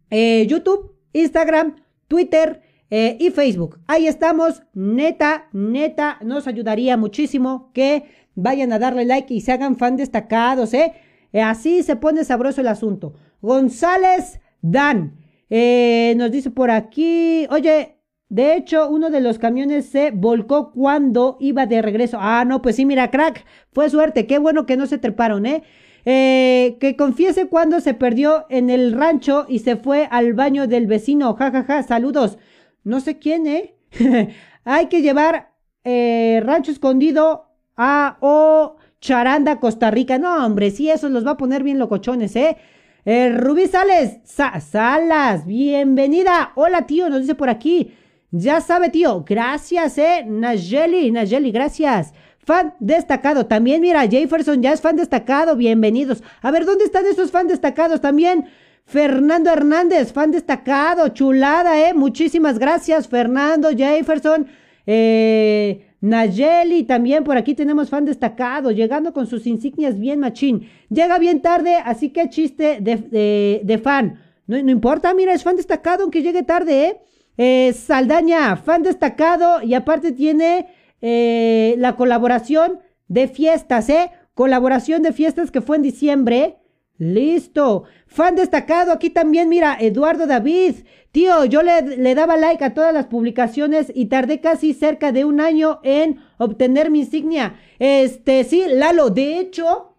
eh, YouTube, Instagram, Twitter eh, y Facebook. Ahí estamos, neta, neta, nos ayudaría muchísimo que vayan a darle like y se hagan fan destacados, ¿eh? eh así se pone sabroso el asunto. González Dan nos dice por aquí, oye, de hecho, uno de los camiones se volcó cuando iba de regreso. Ah, no, pues sí, mira, crack, fue suerte. Qué bueno que no se treparon, ¿eh? eh que confiese cuando se perdió en el rancho y se fue al baño del vecino. Ja, ja, ja, saludos. No sé quién, ¿eh? Hay que llevar eh, rancho escondido a O Charanda, Costa Rica. No, hombre, sí, eso los va a poner bien locochones, ¿eh? eh Rubí Sales, Salas, bienvenida. Hola, tío, nos dice por aquí. Ya sabe, tío. Gracias, eh. Nayeli, Nayeli, gracias. Fan destacado. También, mira, Jefferson ya es fan destacado. Bienvenidos. A ver, ¿dónde están esos fan destacados también? Fernando Hernández, fan destacado. Chulada, eh. Muchísimas gracias, Fernando, Jefferson. Eh, Nayeli, también por aquí tenemos fan destacado, llegando con sus insignias bien machín. Llega bien tarde, así que chiste de, de, fan. No, no importa, mira, es fan destacado aunque llegue tarde, ¿eh? Eh, Saldaña, fan destacado y aparte tiene eh, la colaboración de fiestas, ¿eh? Colaboración de fiestas que fue en diciembre. Listo. Fan destacado aquí también, mira, Eduardo David. Tío, yo le, le, daba like a todas las publicaciones y tardé casi cerca de un año en obtener mi insignia. Este, sí, Lalo, de hecho,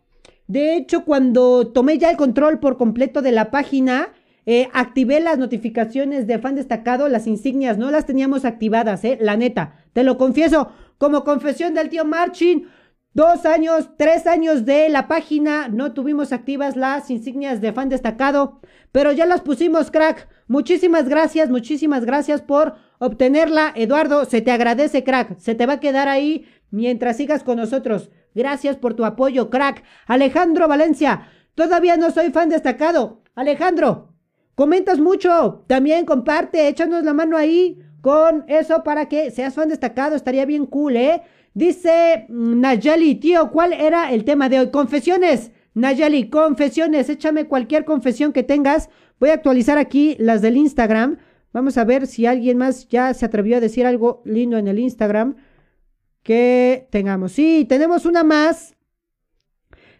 de hecho, cuando tomé ya el control por completo de la página, eh, activé las notificaciones de fan destacado, las insignias, no las teníamos activadas, eh, la neta, te lo confieso, como confesión del tío Marchin, dos años, tres años de la página, no tuvimos activas las insignias de fan destacado, pero ya las pusimos, crack. Muchísimas gracias, muchísimas gracias por obtenerla, Eduardo, se te agradece, crack, se te va a quedar ahí mientras sigas con nosotros. Gracias por tu apoyo, crack. Alejandro Valencia, todavía no soy fan destacado. Alejandro, comentas mucho. También comparte, échanos la mano ahí con eso para que seas fan destacado. Estaría bien cool, ¿eh? Dice mm, Nayeli, tío, ¿cuál era el tema de hoy? Confesiones. Nayeli, confesiones. Échame cualquier confesión que tengas. Voy a actualizar aquí las del Instagram. Vamos a ver si alguien más ya se atrevió a decir algo lindo en el Instagram que tengamos. Sí, tenemos una más.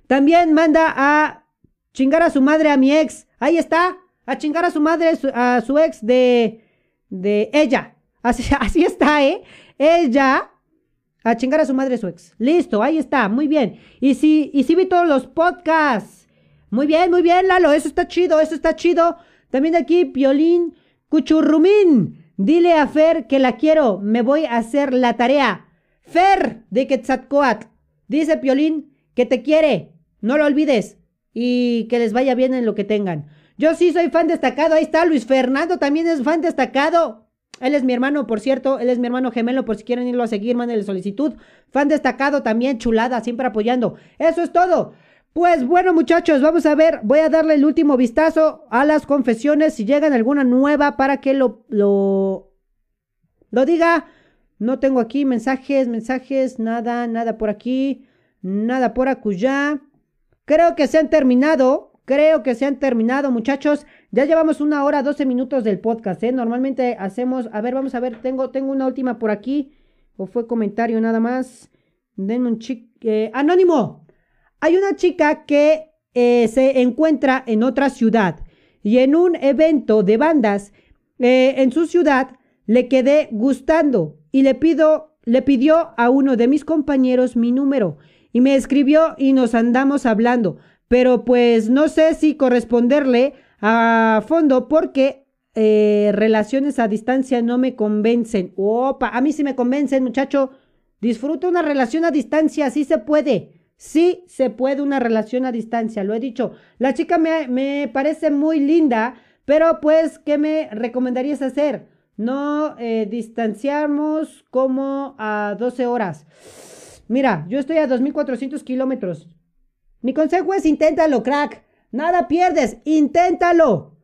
También manda a chingar a su madre a mi ex. Ahí está. A chingar a su madre, a su ex de, de ella. Así, así está, ¿eh? Ella a chingar a su madre su ex. Listo, ahí está, muy bien. Y si, y si vi todos los podcasts. Muy bien, muy bien, Lalo, eso está chido, eso está chido. También aquí, Piolín Cuchurrumín, dile a Fer que la quiero, me voy a hacer la tarea. Fer de Quetzalcoatl, dice Piolín que te quiere, no lo olvides y que les vaya bien en lo que tengan. Yo sí soy fan destacado, ahí está Luis Fernando, también es fan destacado. Él es mi hermano, por cierto, él es mi hermano gemelo, por si quieren irlo a seguir, mándenle solicitud. Fan destacado también, chulada, siempre apoyando. Eso es todo. Pues bueno, muchachos, vamos a ver. Voy a darle el último vistazo a las confesiones. Si llegan alguna nueva para que lo, lo, lo diga. No tengo aquí mensajes, mensajes, nada, nada por aquí, nada por acullá. Creo que se han terminado. Creo que se han terminado, muchachos. Ya llevamos una hora, 12 minutos del podcast, ¿eh? Normalmente hacemos. A ver, vamos a ver. Tengo, tengo una última por aquí. O fue comentario nada más. Denme un chic. Eh, anónimo. Hay una chica que eh, se encuentra en otra ciudad y en un evento de bandas eh, en su ciudad le quedé gustando y le pido, le pidió a uno de mis compañeros mi número y me escribió y nos andamos hablando, pero pues no sé si corresponderle a fondo porque eh, relaciones a distancia no me convencen. Opa, a mí sí me convencen, muchacho. Disfruta una relación a distancia, sí se puede. Sí se puede una relación a distancia, lo he dicho. La chica me, parece muy linda, pero pues, ¿qué me recomendarías hacer? No eh, distanciamos como a 12 horas. Mira, yo estoy a 2.400 kilómetros. Mi consejo es inténtalo, crack. Nada pierdes, inténtalo.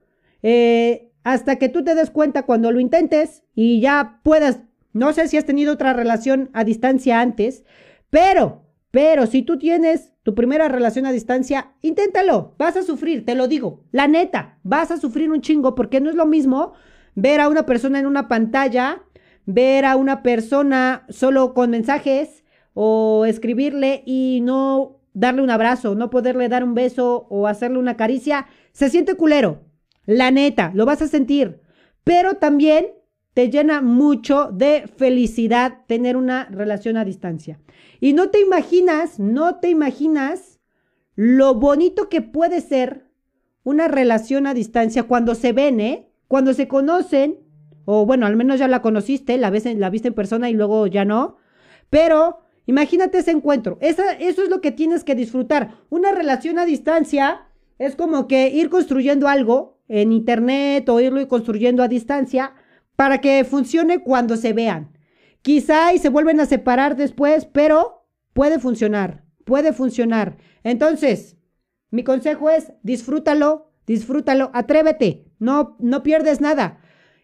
Eh, hasta que tú te des cuenta cuando lo intentes y ya puedas, no sé si has tenido otra relación a distancia antes, pero pero si tú tienes tu primera relación a distancia, inténtalo. Vas a sufrir, te lo digo. La neta, vas a sufrir un chingo porque no es lo mismo ver a una persona en una pantalla, ver a una persona solo con mensajes o escribirle y no darle un abrazo, no poderle dar un beso o hacerle una caricia. Se siente culero. La neta, lo vas a sentir. Pero también te llena mucho de felicidad tener una relación a distancia. Y no te imaginas, no te imaginas lo bonito que puede ser una relación a distancia cuando se ven, ¿eh? Cuando se conocen, o bueno, al menos ya la conociste, la, ves la viste en persona y luego ya no. Pero imagínate ese encuentro. eso es lo que tienes que disfrutar. Una relación a distancia es como que ir construyendo algo en internet o irlo construyendo a distancia para que funcione cuando se vean. Quizá y se vuelven a separar después, pero puede funcionar, puede funcionar. Entonces, mi consejo es disfrútalo, disfrútalo, atrévete, no, no pierdes nada.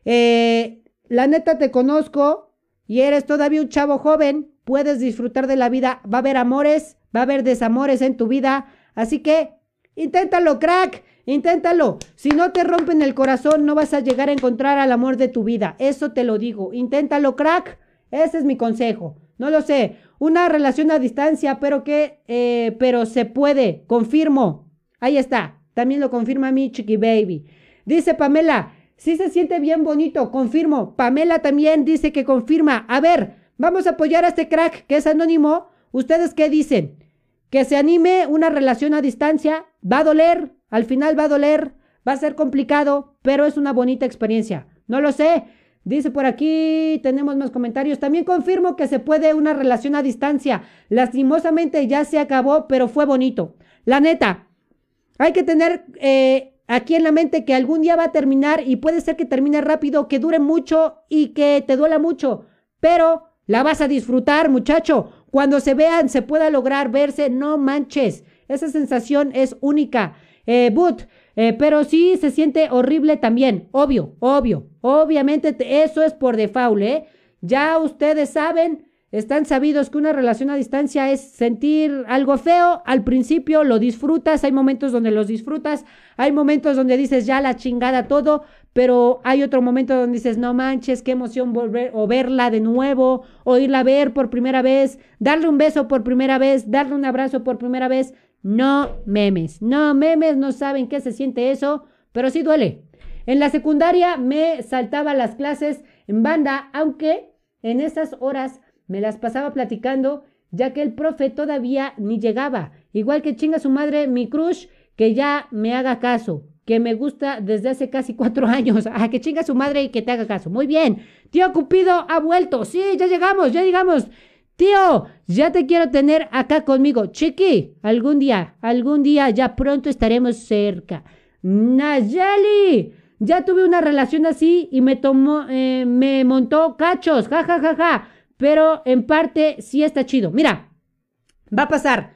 Eh, la neta te conozco y eres todavía un chavo joven, puedes disfrutar de la vida, va a haber amores, va a haber desamores en tu vida, así que inténtalo, crack, inténtalo. Si no te rompen el corazón, no vas a llegar a encontrar al amor de tu vida, eso te lo digo, inténtalo, crack. Ese es mi consejo. No lo sé. Una relación a distancia, pero que, eh, pero se puede. Confirmo. Ahí está. También lo confirma mi chiqui baby. Dice Pamela, sí se siente bien bonito. Confirmo. Pamela también dice que confirma. A ver, vamos a apoyar a este crack que es anónimo. ¿Ustedes qué dicen? Que se anime una relación a distancia. Va a doler. Al final va a doler. Va a ser complicado, pero es una bonita experiencia. No lo sé. Dice por aquí, tenemos más comentarios. También confirmo que se puede una relación a distancia. Lastimosamente ya se acabó, pero fue bonito. La neta, hay que tener eh, aquí en la mente que algún día va a terminar y puede ser que termine rápido, que dure mucho y que te duela mucho. Pero la vas a disfrutar, muchacho. cuando se vean, se pueda lograr verse, no manches. Esa sensación es única. Eh, but, eh, pero sí se siente horrible también. Obvio, obvio. Obviamente eso es por default, ¿eh? Ya ustedes saben están sabidos que una relación a distancia es sentir algo feo. Al principio lo disfrutas, hay momentos donde los disfrutas, hay momentos donde dices ya la chingada todo, pero hay otro momento donde dices no manches, qué emoción volver o verla de nuevo, o irla a ver por primera vez, darle un beso por primera vez, darle un abrazo por primera vez. No memes, no memes, no saben qué se siente eso, pero sí duele. En la secundaria me saltaba las clases en banda, aunque en esas horas me las pasaba platicando, ya que el profe todavía ni llegaba. Igual que chinga su madre, mi crush, que ya me haga caso, que me gusta desde hace casi cuatro años. A que chinga su madre y que te haga caso. Muy bien. Tío Cupido ha vuelto. Sí, ya llegamos, ya llegamos. Tío, ya te quiero tener acá conmigo. Chiqui, algún día, algún día, ya pronto estaremos cerca. Nayeli, ya tuve una relación así y me tomó, eh, me montó cachos. Ja, ja, ja, ja pero en parte sí está chido. Mira, va a pasar.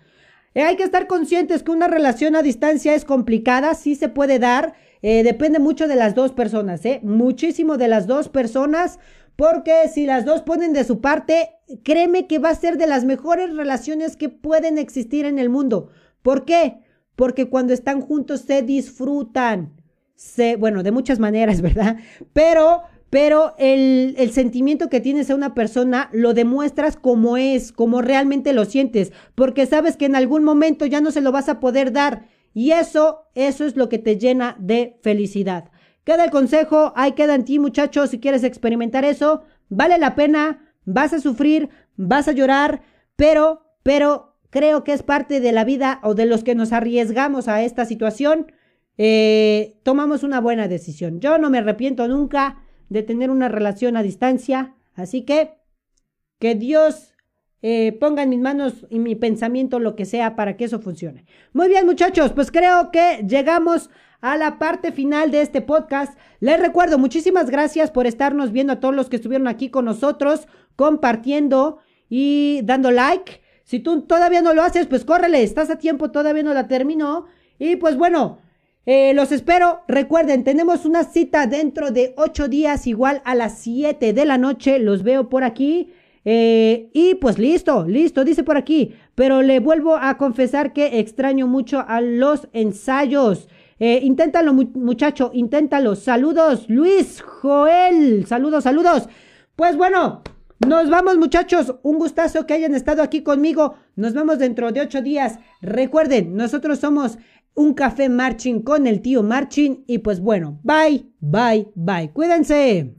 Eh, hay que estar conscientes que una relación a distancia es complicada, sí se puede dar, eh, depende mucho de las dos personas, ¿eh? Muchísimo de las dos personas, porque si las dos ponen de su parte, créeme que va a ser de las mejores relaciones que pueden existir en el mundo. ¿Por qué? Porque cuando están juntos se disfrutan. Se, bueno, de muchas maneras, ¿verdad? Pero pero el, sentimiento que tienes a una persona lo demuestras como es, como realmente lo sientes, porque sabes que en algún momento ya no se lo vas a poder dar y eso, eso es lo que te llena de felicidad. Queda el consejo, ahí queda en ti muchachos, si quieres experimentar eso, vale la pena, vas a sufrir, vas a llorar, pero, pero creo que es parte de la vida o de los que nos arriesgamos a esta situación, eh, tomamos una buena decisión. Yo no me arrepiento nunca de tener una relación a distancia. Así que que Dios eh, ponga en mis manos y mi pensamiento lo que sea para que eso funcione. Muy bien muchachos, pues creo que llegamos a la parte final de este podcast. Les recuerdo, muchísimas gracias por estarnos viendo a todos los que estuvieron aquí con nosotros, compartiendo y dando like. Si tú todavía no lo haces, pues córrele, estás a tiempo, todavía no la terminó. Y pues bueno, eh, los espero. Recuerden, tenemos una cita dentro de ocho días, igual a las 7 de la noche. Los veo por aquí. Eh, y pues listo, listo, dice por aquí. Pero le vuelvo a confesar que extraño mucho a los ensayos. Eh, inténtalo, muchacho, inténtalo. Saludos, Luis, Joel. Saludos, saludos. Pues bueno, nos vamos, muchachos. Un gustazo que hayan estado aquí conmigo. Nos vemos dentro de ocho días. Recuerden, nosotros somos un café marching con el tío Marching. Y pues bueno, bye, bye, bye. Cuídense.